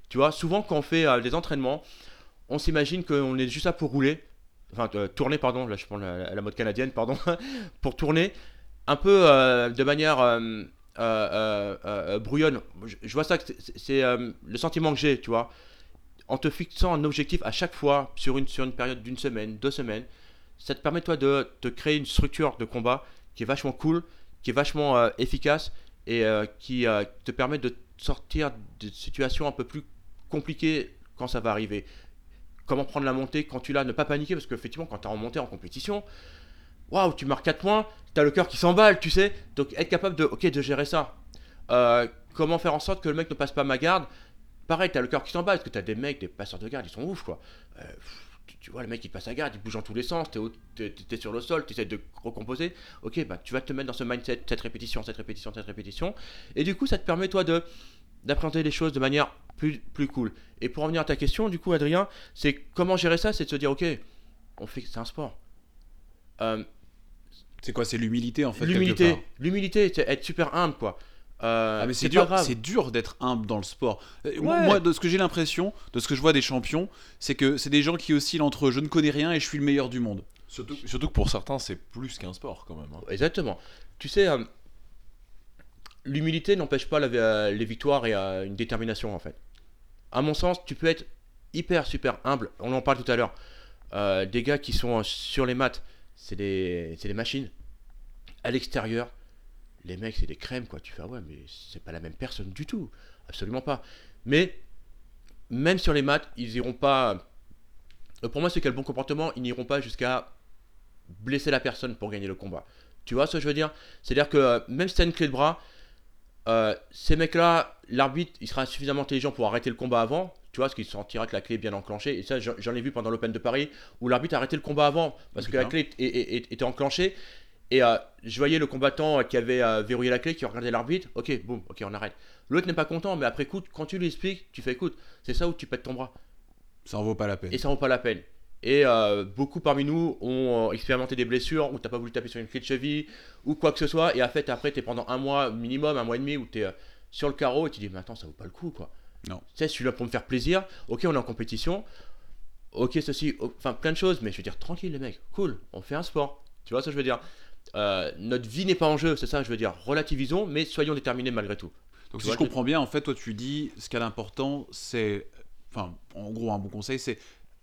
Tu vois, souvent quand on fait euh, des entraînements, on s'imagine qu'on est juste là pour rouler, enfin euh, tourner, pardon, là je prends la, mode canadienne, pardon, pour tourner un peu euh, de manière euh, euh, euh, brouillonne. Je, vois ça, c'est- le sentiment que j'ai, tu vois. En te fixant un objectif à chaque fois sur une, sur une période d'une semaine, deux semaines, ça te permet toi de te créer une structure de combat qui est vachement cool, qui est vachement efficace et qui te permet de sortir de situations un peu plus compliquées quand ça va arriver. Comment prendre la montée quand tu l'as, ne pas paniquer parce qu'effectivement quand tu es en montée en compétition, waouh, tu marques 4 points, tu as le cœur qui s'emballe, tu sais. Donc être capable de, ok, de gérer ça. Euh, comment faire en sorte que le mec ne passe pas ma garde? Pareil, tu as le cœur qui s'emballe parce que tu as des mecs, des passeurs de garde, ils sont ouf quoi. Euh, tu, vois, le mec il passe à garde, il bouge dans tous les sens, tu es, sur le sol, tu essaies de recomposer. Ok, bah tu vas te mettre dans ce mindset, cette répétition, cette répétition, cette répétition. Et du coup, ça te permet toi de d'appréhender les choses de manière plus, plus cool. Et pour revenir à ta question, du coup, Adrien, c'est comment gérer ça? C'est de se dire, ok, on fait, c'est un sport. Euh, C'est quoi C'est l'humilité en fait. l'humilité, l'humilité, c'est être super humble, quoi. Euh, Ah mais c'est pas dur, grave. c'est dur d'être humble dans le sport. Euh, moi- Ouais. Moi, de ce que j'ai l'impression, de ce que je vois des champions, c'est que c'est des gens qui oscillent entre je ne connais rien et je suis le meilleur du monde. Surtout, surtout que pour certains, c'est plus qu'un sport quand même. hein. Exactement. Tu sais, euh, l'humilité n'empêche pas la- euh, les victoires et euh, une détermination, en fait. À mon sens, tu peux être hyper, super humble. On en parle tout à l'heure. Euh, des gars qui sont sur les maths, c'est des, machines. À l'extérieur, les mecs, c'est des crèmes, quoi. Tu fais, ah ouais, mais c'est pas la même personne du tout. Absolument pas. Mais, même sur les maths, ils iront pas. euh, Pour moi, c'est quel bon comportement, ils n'iront pas jusqu'à blesser la personne pour gagner le combat. Tu vois ce que je veux dire? C'est-à-dire que euh, même si tu as une clé de bras, euh, ces mecs-là, l'arbitre, il sera suffisamment intelligent pour arrêter le combat avant. Tu vois, parce qu'il sentira que la clé est bien enclenchée. Et ça, j'en ai vu pendant l'Open de Paris, où l'arbitre a arrêté le combat avant, parce que la clé était enclenchée. Et euh, je voyais le combattant qui avait euh, verrouillé la clé, qui regardait l'arbitre. Ok, boum, ok, on arrête. L'autre n'est pas content, mais après, écoute, quand tu lui expliques, tu fais écoute, c'est ça où tu pètes ton bras. Ça en vaut pas la peine. Et ça vaut pas la peine. Et euh, beaucoup parmi nous ont euh, expérimenté des blessures où t'as pas voulu taper sur une clé de cheville ou quoi que ce soit. Et en fait, après, t'es pendant un mois minimum, un mois et demi où t'es euh, sur le carreau et tu dis, mais attends, ça vaut pas le coup quoi. Non. Tu sais, je suis là pour me faire plaisir. Ok, on est en compétition. Ok, ceci, o- enfin plein de choses, mais je veux dire, tranquille les mecs, cool, on fait un sport. Tu vois ce que je veux dire? Euh, Notre vie n'est pas en jeu, c'est ça je veux dire. Relativisons, mais soyons déterminés malgré tout. Donc Tu si je comprends bien, en fait, toi tu dis ce qui est important, c'est enfin, en gros, un bon conseil, c'est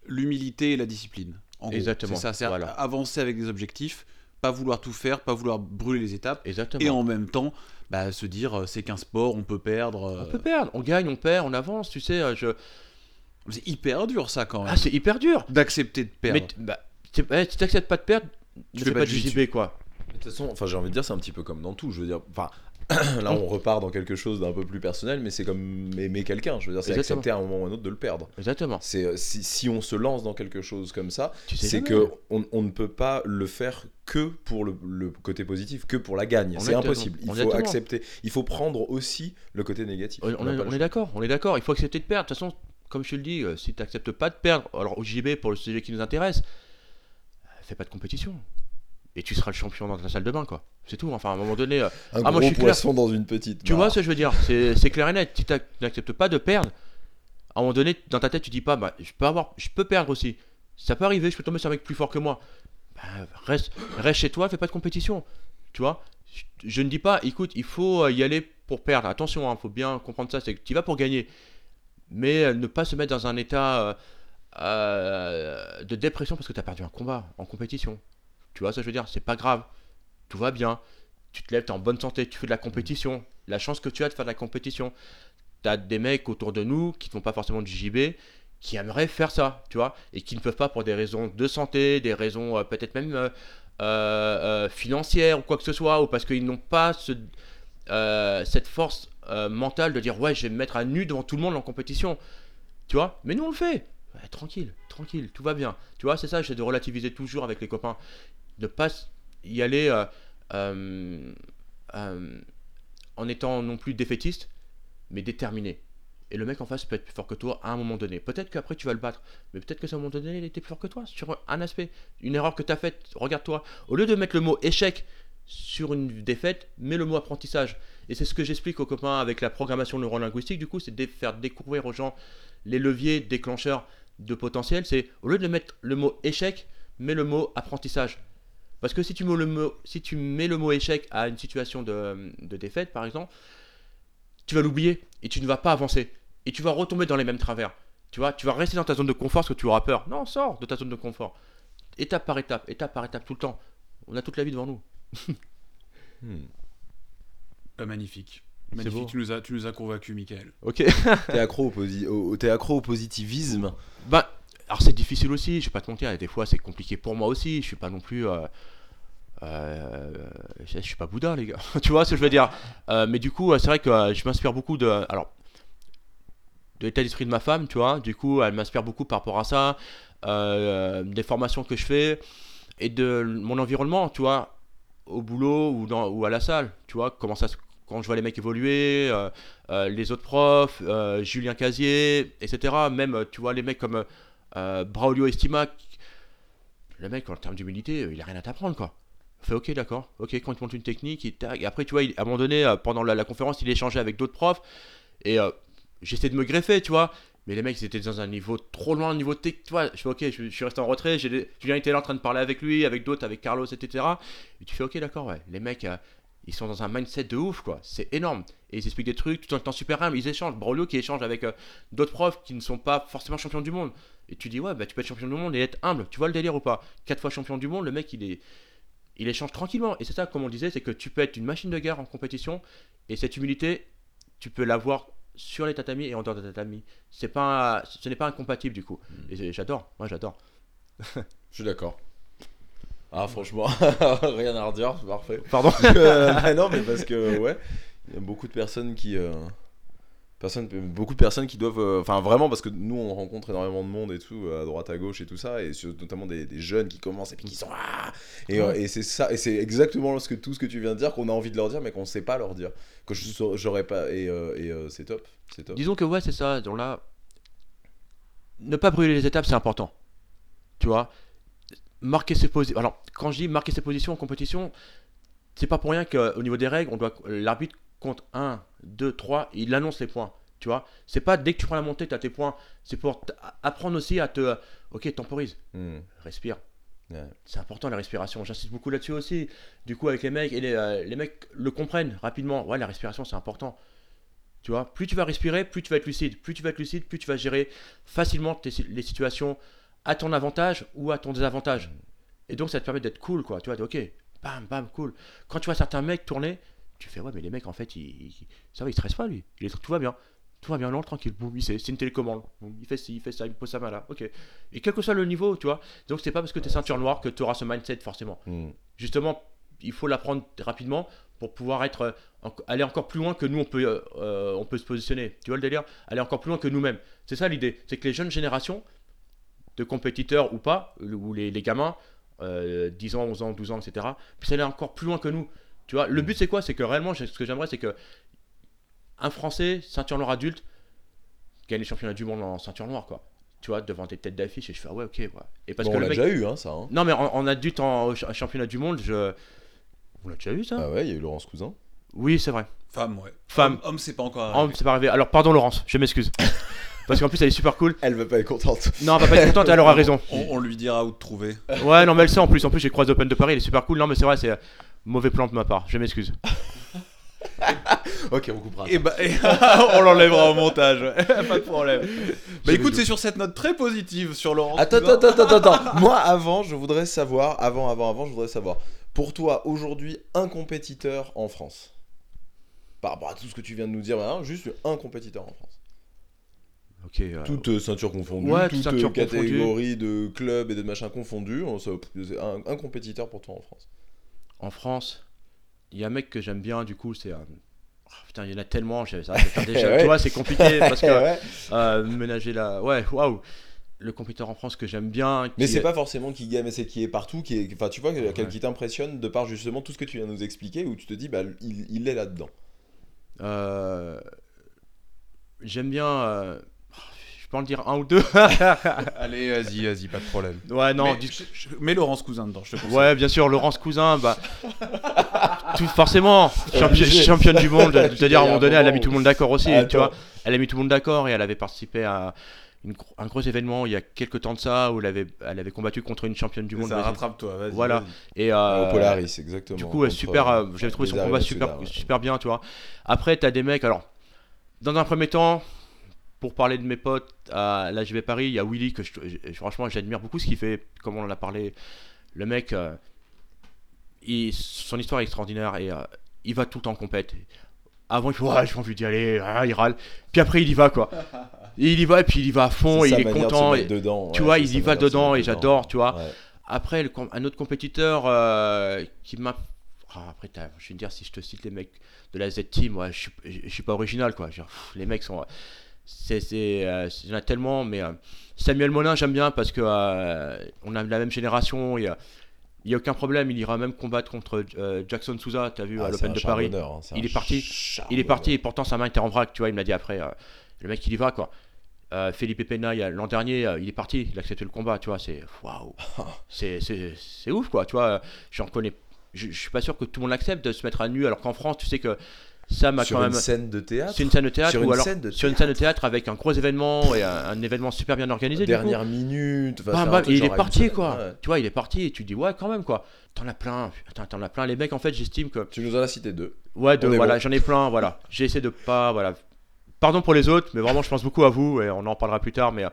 l'humilité et la discipline. En gros, Exactement, C'est ça, c'est voilà. avancer avec des objectifs, pas vouloir tout faire, pas vouloir brûler les étapes, Exactement. et en même temps, bah, se dire euh, c'est qu'un sport, on peut perdre. On euh, peut perdre, on gagne, on perd, on avance, tu sais. euh, Je... C'est hyper dur ça quand même. Ah, c'est hyper dur. D'accepter de perdre. Mais bah, eh, si t'acceptes pas de perdre, Tu ne fais pas pas de. JB, quoi. De toute façon, enfin, j'ai envie de dire, c'est un petit peu comme dans tout. Je veux dire, enfin, là, on repart dans quelque chose d'un peu plus personnel, mais c'est comme aimer quelqu'un. Je veux dire, c'est accepter à un moment ou à un autre de le perdre. Exactement. C'est euh, si, si on se lance dans quelque chose comme ça, Tu sais c'est que on, on ne peut pas le faire que pour le, le côté positif, que pour la gagne. C'est impossible. Il faut accepter. Il faut prendre aussi le côté négatif. On, On on n'a est, pas le on est d'accord, on est d'accord. Il faut accepter de perdre. De toute façon, comme je te le dis, euh, si tu n'acceptes pas de perdre, alors au JB, pour le sujet qui nous intéresse, euh, fais pas de compétition. Et tu seras le champion dans ta salle de bain, quoi. C'est tout. Enfin, à un moment donné, euh, Un Ah, moi, gros je suis clair. poisson dans une petite. tu vois ce que je veux dire? C'est clair et net. Si tu n'acceptes pas de perdre, à un moment donné, dans ta tête, tu dis pas, bah, je peux avoir, je peux perdre aussi. Ça peut arriver, je peux tomber sur un mec plus fort que moi. Bah, reste, reste chez toi, fais pas de compétition. Tu vois? Je, je ne dis pas, écoute, il faut euh, y aller pour perdre. Attention, il faut bien comprendre ça. C'est que tu vas pour gagner, mais euh, ne pas se mettre dans un état euh, euh, de dépression parce que tu as perdu un combat en compétition. Tu vois ça, je veux dire, c'est pas grave. Tout va bien. Tu te lèves, tu es en bonne santé, tu fais de la compétition. La chance que tu as de faire de la compétition. Tu as des mecs autour de nous qui ne font pas forcément du JB, qui aimeraient faire ça, tu vois, et qui ne peuvent pas pour des raisons de santé, des raisons euh, peut-être même euh, euh, financières ou quoi que ce soit, ou parce qu'ils n'ont pas ce, cette force mentale de dire ouais, je vais me mettre à nu devant tout le monde en compétition, tu vois? Mais nous on le fait, tranquille, tranquille, tout va bien, tu vois. C'est ça, j'essaie de relativiser toujours avec les copains, de pas y aller euh, euh, euh, en étant non plus défaitiste, mais déterminé. Et le mec en face peut être plus fort que toi à un moment donné. Peut-être qu'après tu vas le battre, mais peut-être que à un moment donné il était plus fort que toi sur un aspect. Une erreur que tu as faite, regarde-toi. Au lieu de mettre le mot échec sur une défaite, mets le mot apprentissage. Et c'est ce que j'explique aux copains avec la programmation neurolinguistique, du coup, c'est de faire découvrir aux gens les leviers déclencheurs de potentiel. C'est au lieu de mettre le mot échec, mets le mot apprentissage. Parce que si tu mets le mot, si tu mets le mot échec à une situation de, de défaite, par exemple, tu vas l'oublier et tu ne vas pas avancer. Et tu vas retomber dans les mêmes travers. Tu vois, tu vas rester dans ta zone de confort parce que tu auras peur. Non, sors de ta zone de confort. Étape par étape, étape par étape, tout le temps. On a toute la vie devant nous. Hmm. Magnifique. Magnifique, tu nous, as, tu nous as convaincu, Michael. Ok. T'es accro, au posi- au, t'es accro au positivisme. Bah, alors c'est difficile aussi, je vais pas te mentir, des fois c'est compliqué pour moi aussi, je suis pas non plus... euh, euh, je, suis pas Bouddha les gars, tu vois ce que je veux dire? Euh, mais du coup, c'est vrai que euh, je m'inspire beaucoup de... Alors, de l'état d'esprit de ma femme, tu vois, du coup elle m'inspire beaucoup par rapport à ça, euh, des formations que je fais, et de mon environnement, tu vois, au boulot ou, à la salle, tu vois, comment ça quand je vois les mecs évoluer, les autres profs, Julien Casier, etc. Même, tu vois, les mecs comme Braulio Estima, le mec, en termes d'humilité, euh, il a rien à t'apprendre, quoi. Fait, ok, d'accord, ok, quand il monte une technique, il. Et après, tu vois, il- à un moment donné, euh, pendant la, conférence, il échangeait avec d'autres profs, et euh, j'essaie de me greffer, tu vois. Mais les mecs, ils étaient dans un niveau trop loin, un niveau technique, tu vois. Je fais, ok, je, suis resté en retrait, des- Julien était là en train de parler avec lui, avec d'autres, avec Carlos, etc. Et tu fais, ok, d'accord, ouais. Les mecs, euh, ils sont dans un mindset de ouf, quoi. C'est énorme. Et ils expliquent des trucs tout en étant super humble. Ils échangent. Braulio qui échange avec euh, d'autres profs qui ne sont pas forcément champions du monde. Et tu dis, ouais, bah tu peux être champion du monde et être humble. Tu vois le délire ou pas? Quatre fois champion du monde, le mec, il est. Il échange tranquillement. Et c'est ça, comme on disait, c'est que tu peux être une machine de guerre en compétition. Et cette humilité, tu peux l'avoir sur les tatamis et en dehors des tatamis. C'est pas, ce n'est pas incompatible du coup. Et c'est- j'adore. Moi, j'adore. Je suis d'accord. Ah, franchement, rien à redire, c'est parfait. Pardon Euh, bah non, mais parce que, ouais, il y a beaucoup de personnes qui. euh, personnes, beaucoup de personnes qui doivent. euh, Enfin, vraiment, parce que nous, on rencontre énormément de monde et tout, à droite, à gauche et tout ça, et sur- notamment des, des jeunes qui commencent et puis qui sont. Ah et euh, et c'est ça, et c'est exactement ce que, tout ce que tu viens de dire qu'on a envie de leur dire, mais qu'on sait pas leur dire. Que saurais- j'aurais pas. Et, euh, et euh, c'est top. C'est top. Disons que ouais, c'est ça. Donc là, ne pas brûler les étapes, c'est important. Tu vois, marquer ses positions. Alors, quand je dis marquer ses positions en compétition, c'est pas pour rien qu'au niveau des règles, on doit l'arbitre compte 1, 2, 3, il annonce les points. Tu vois, c'est pas dès que tu prends la montée, tu as tes points. C'est pour apprendre aussi à te. Ok, temporise, Hmm. respire. Ouais. C'est important la respiration. J'insiste beaucoup là-dessus aussi. Du coup, avec les mecs, et les, euh, les mecs le comprennent rapidement. Ouais, la respiration, c'est important. Tu vois, plus tu vas respirer, plus tu vas être lucide. Plus tu vas être lucide, plus tu vas gérer facilement tes- les situations à ton avantage ou à ton désavantage. Et donc, ça te permet d'être cool, quoi. Tu vois, ok, bam, bam, cool. Quand tu vois certains mecs tourner, tu fais, ouais, mais les mecs, en fait, ils, ils- ça va, ils stressent pas, lui. Il est, tout va bien. Tout va bien, non, tranquille, boum, il sait, c'est une télécommande. Boum, il fait ci, il fait ça, il pose sa main là, ok. Et quel que soit le niveau, tu vois. Donc, c'est pas parce que tu es ceinture noire que tu auras ce mindset, forcément. Hmm. Justement, il faut l'apprendre rapidement pour pouvoir être, euh, aller encore plus loin que nous, on peut, euh, on peut se positionner. Tu vois le délire? Aller encore plus loin que nous-mêmes. C'est ça l'idée. C'est que les jeunes générations, de compétiteurs ou pas, ou les, les gamins, euh, 10 ans, 11 ans, 12 ans, etc., puissent aller encore plus loin que nous. Tu vois, le but c'est quoi? C'est que réellement, ce que j'aimerais, c'est que un Français, ceinture noire adulte, gagne les championnats du monde en ceinture noire, quoi. Tu vois, devant des têtes d'affiche, et je fais, ah ouais, ok, ouais. Et parce Bon, que on l'a mec. déjà eu, hein, ça. hein. Non, mais en, en adulte, en, championnat du monde, je. On l'a déjà eu, ça? Ah ouais, il y a eu Laurence Cousin. Oui, c'est vrai. Femme, ouais. Femme. Homme, homme, c'est pas encore arrivé. c'est pas arrivé. Alors, pardon, Laurence, je m'excuse. Parce qu'en plus, elle est super cool. Elle va pas être contente. Non, elle va pas être contente, elle aura raison. On, on lui dira où te trouver. Ouais, non, mais elle sait en plus. En plus, j'ai croisé Open de Paris, il est super cool. Non, mais c'est vrai, c'est mauvais plan de ma part. Je m'excuse. ok, on coupera. Et bah, et- on l'enlèvera au montage. pas de problème. Bah écoute, c'est sur cette note très positive sur Laurent. Attends, attends, attends, attends, attends. Moi, avant, je voudrais savoir, avant, avant, avant, je voudrais savoir, pour toi, aujourd'hui, un compétiteur en France? Par rapport à tout ce que tu viens de nous dire, maintenant, juste un compétiteur en France. Ok. euh, Toute euh, ceinture confondue, Ouais, toute toute ceinture euh, catégorie de club et de machin confondus, on se- c'est un, un compétiteur pour toi en France. En France, il y a un mec que j'aime bien, du coup, c'est. euh, oh, putain, il y en a tellement, ça déjà. Ouais. Tu vois, c'est compliqué parce que Ouais. euh, ménager la. Ouais, waouh. Le compétiteur en France que j'aime bien. Mais c'est est- pas forcément qui gagne, mais c'est qui est partout, qui est, enfin tu vois, Ouais. quelqu'un qui t'impressionne de par justement tout ce que tu viens de nous expliquer, où tu te dis, bah il, il est là-dedans. euh, J'aime bien. Peux en dire un ou deux Allez, vas-y, vas-y, pas de problème. Ouais, non, Mais dis- je- je- mets Laurence Cousin dedans, je te conseille. Ouais, bien sûr, Laurence Cousin, bah. tout, forcément, champi- championne du monde. Je C'est-à-dire, à un moment donné, elle a mis tout le monde d'accord aussi, Attends. tu vois. Elle a mis tout le monde d'accord et elle avait participé à une un gros événement il y a quelques temps de ça où elle avait, elle avait combattu contre une championne du monde. Ça rattrape-toi, vas-y. Voilà. Et euh, Au Polaris, exactement. Du coup, super. euh, J'avais trouvé son combat super, super bien, tu vois. Après, t'as des mecs. Alors, dans un premier temps, pour parler de mes potes à l'HV Paris, il y a Willy que je, je- franchement j'admire beaucoup ce qu'il fait. Comme on en a parlé, le mec, euh, il- son histoire est extraordinaire et euh, il va tout le temps en compète. Avant, il fait ouais, j'ai envie d'y aller, ah, il râle. Puis après, il y va quoi. Il y va et puis il y va à fond, et il est de content. et- dedans, tu vois, il y va dedans et j'adore, tu vois. Ouais. Après, le un autre compétiteur euh, qui m'a. Ah, après, je vais te dire, si je te cite les mecs de la Z-Team, ouais, je, suis, je, je suis pas original, quoi. Genre, pff, les mecs sont. C'est, c'est, euh, il y en a tellement, mais euh, Samuel Molin, j'aime bien parce que euh, on a la même génération. Il y a, il y a aucun problème, il ira même combattre contre euh, Jackson Souza, t'as vu, Ah, à l'Open de Paris. hein, Il est parti. Il est parti et pourtant sa main était en vrac, tu vois, il me l'a dit après. euh, le mec, il y va, quoi. Euh, Felipe Pena, l'an dernier, euh, il est parti, il a accepté le combat, tu vois, c'est waouh. C'est- ouf, quoi, tu vois. J'en connais. Je, je suis pas sûr que tout le monde l'accepte de se mettre à nu, alors qu'en France, tu sais que Sur quand une scène de théâtre. C'est une scène de théâtre Sur ou une alors scène de sur une scène de théâtre avec un gros événement et un, un événement super bien organisé. du coup. Dernière minute. enfin, truc et il est parti, quoi. ouais. Tu vois, il est parti et tu te dis, ouais, quand même, quoi. T'en as plein, t'en as plein. Les mecs, en fait, j'estime que. Tu nous en as cité deux. Ouais, de, On est voilà, bon. j'en ai plein, voilà. J'ai essayé de pas, voilà. Pardon pour les autres, mais vraiment, je pense beaucoup à vous et on en parlera plus tard, mais euh,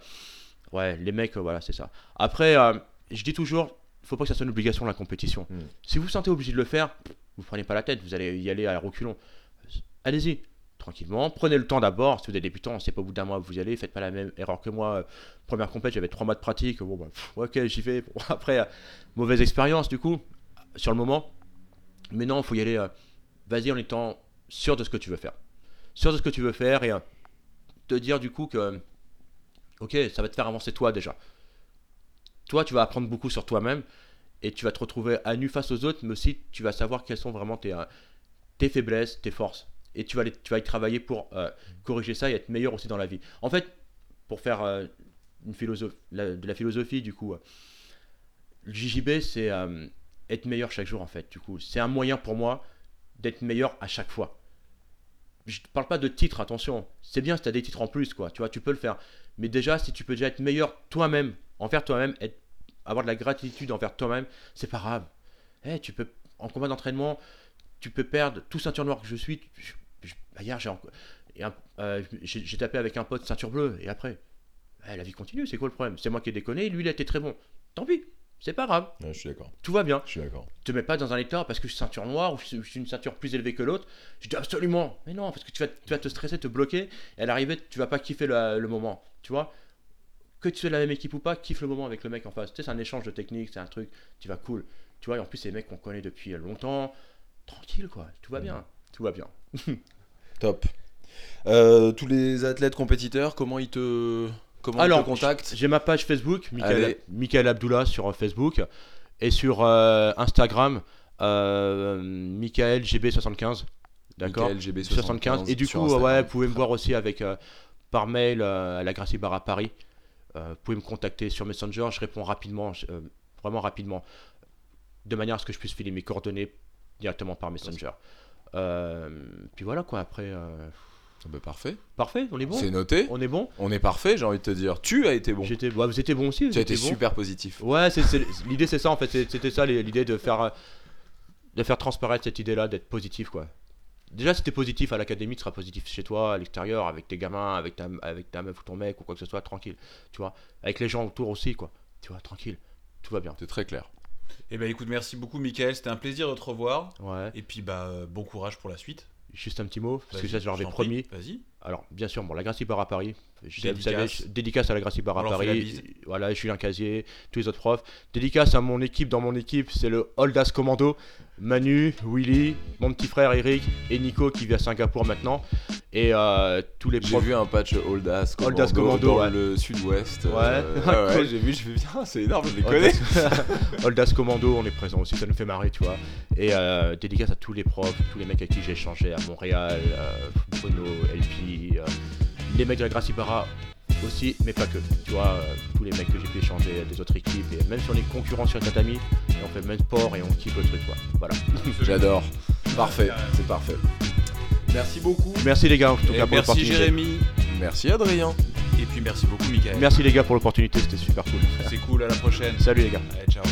ouais, les mecs, euh, voilà, c'est ça. Après, euh, je dis toujours, faut pas que ça soit une obligation la compétition. Mm. Si vous vous sentez obligé de le faire, vous prenez pas la tête, vous allez y aller à reculons. Allez-y, tranquillement, prenez le temps d'abord. Si vous êtes débutant, c'est pas au bout d'un mois vous allez, faites pas la même erreur que moi. Euh, Première compète, j'avais trois mois de pratique. Bon, bah, ok, j'y vais. Après, euh, mauvaise expérience du coup, sur le moment. Mais non, faut y aller. euh, Vas-y en étant sûr de ce que tu veux faire. Sûr de ce que tu veux faire et te dire du coup que, ok, ça va te faire avancer toi déjà. Toi, tu vas apprendre beaucoup sur toi-même et tu vas te retrouver à nu face aux autres, mais aussi tu vas savoir quelles sont vraiment tes, tes faiblesses, tes forces. Et tu vas, les- tu vas y travailler pour euh, corriger ça et être meilleur aussi dans la vie. En fait, pour faire euh, une de la philosophie, du coup, euh, le JJB, c'est être meilleur chaque jour, en fait. Du coup, c'est un moyen pour moi d'être meilleur à chaque fois. Je ne parle pas de titre, attention. C'est bien si tu as des titres en plus, quoi. Tu vois, tu peux le faire. Mais déjà, si tu peux déjà être meilleur toi-même, envers toi-même, avoir de la gratitude envers toi-même, c'est pas grave. Eh, tu peux, en combat d'entraînement, tu peux perdre tout ceinture noire que je suis. Bah, hier, j'ai, euh, j'ai tapé avec un pote ceinture bleue, et après, eh, la vie continue, c'est quoi le problème? C'est moi qui ai déconné, lui il a été très bon. Tant pis, c'est pas grave, Ouais, je suis d'accord. tout va bien. Je suis d'accord. te mets pas dans un état parce que je suis ceinture noire ou je suis- une ceinture plus élevée que l'autre. Je dis absolument. Mais non, parce que tu vas, tu vas te stresser, te bloquer. Et à l'arrivée, tu vas pas kiffer le, le moment. Tu vois Que tu sois de la même équipe ou pas, kiffe le moment avec le mec en face. Tu sais, c'est un échange de techniques, c'est un truc. Tu vas cool. Tu vois, et en plus, c'est des mecs qu'on connaît depuis longtemps. Tranquille, quoi. Tout va bien. Tout va bien. Top. Euh, tous les athlètes compétiteurs, comment ils te, comment ils Alors, te contactent J'ai ma page Facebook, Michael. Michael Abdullah sur euh, Facebook. Et sur euh, Instagram, euh, Michael GB75. D'accord Michael GB 75. Et du coup, ouais, vous pouvez me voir aussi avec par mail à la Gracie Bar à Paris. Vous pouvez me contacter sur Messenger, je réponds rapidement, vraiment rapidement, de manière à ce que je puisse filer mes coordonnées directement par Messenger. Puis voilà quoi, après. euh, Bah, parfait. Parfait, on est bon C'est noté. On est bon On est parfait, j'ai envie de te dire. Tu as été bon. J'étais, ouais, Vous étiez bon aussi vous Tu as été bon super positif. Ouais, l'idée c'est ça en fait, c'était ça l'idée de faire, euh, de faire transparaître cette idée-là, d'être positif quoi. Déjà, si t'es positif à l'académie, tu seras positif chez toi, à l'extérieur, avec tes gamins, avec ta, avec ta meuf ou ton mec ou quoi que ce soit, tranquille. Tu vois, avec les gens autour aussi quoi. Tu vois, tranquille, tout va bien. C'est très clair. Eh ben écoute, merci beaucoup Michael, c'était un plaisir de te revoir. Ouais. Et puis bah euh, bon courage pour la suite. Juste un petit mot, parce que ça, je leur avais promis. Vas-y. Alors, bien sûr, bon, la Gracie Bar à Paris. Dédicace. à la Gracie Bar On à Paris. Voilà, Julien Casier, tous les autres profs. Dédicace à mon équipe, dans mon équipe, c'est le Holdas Commando. Manu, Willy, mon petit frère Eric et Nico qui vit à Singapour maintenant. Et euh, tous les J'ai profs. vu un patch Old Ass Commando, Commando, dans ouais. le sud-ouest. Ouais. Euh, ouais, j'ai vu, je fais bien, c'est énorme, je les connais. Holdas, Holdas Commando, on est présent aussi, ça nous fait marrer, tu vois. Et euh, dédicace à tous les profs, tous les mecs avec qui j'ai échangé à Montréal, euh, Bruno, LP, euh, les mecs de la Gracie Barra aussi, mais pas que. Tu vois, euh, tous les mecs que j'ai pu échanger des autres équipes, et même si on est concurrents sur le tatami, et on fait le même sport et on kiffe le truc, quoi. Voilà. J'adore. Parfait, c'est parfait. Merci beaucoup. Merci les gars, en tout Et cas, pour merci l'opportunité. Jérémy. Merci Adrien. Et puis merci beaucoup Michael. Merci les gars pour l'opportunité, c'était super cool. C'est cool, à la prochaine. Salut les gars. Allez, ciao.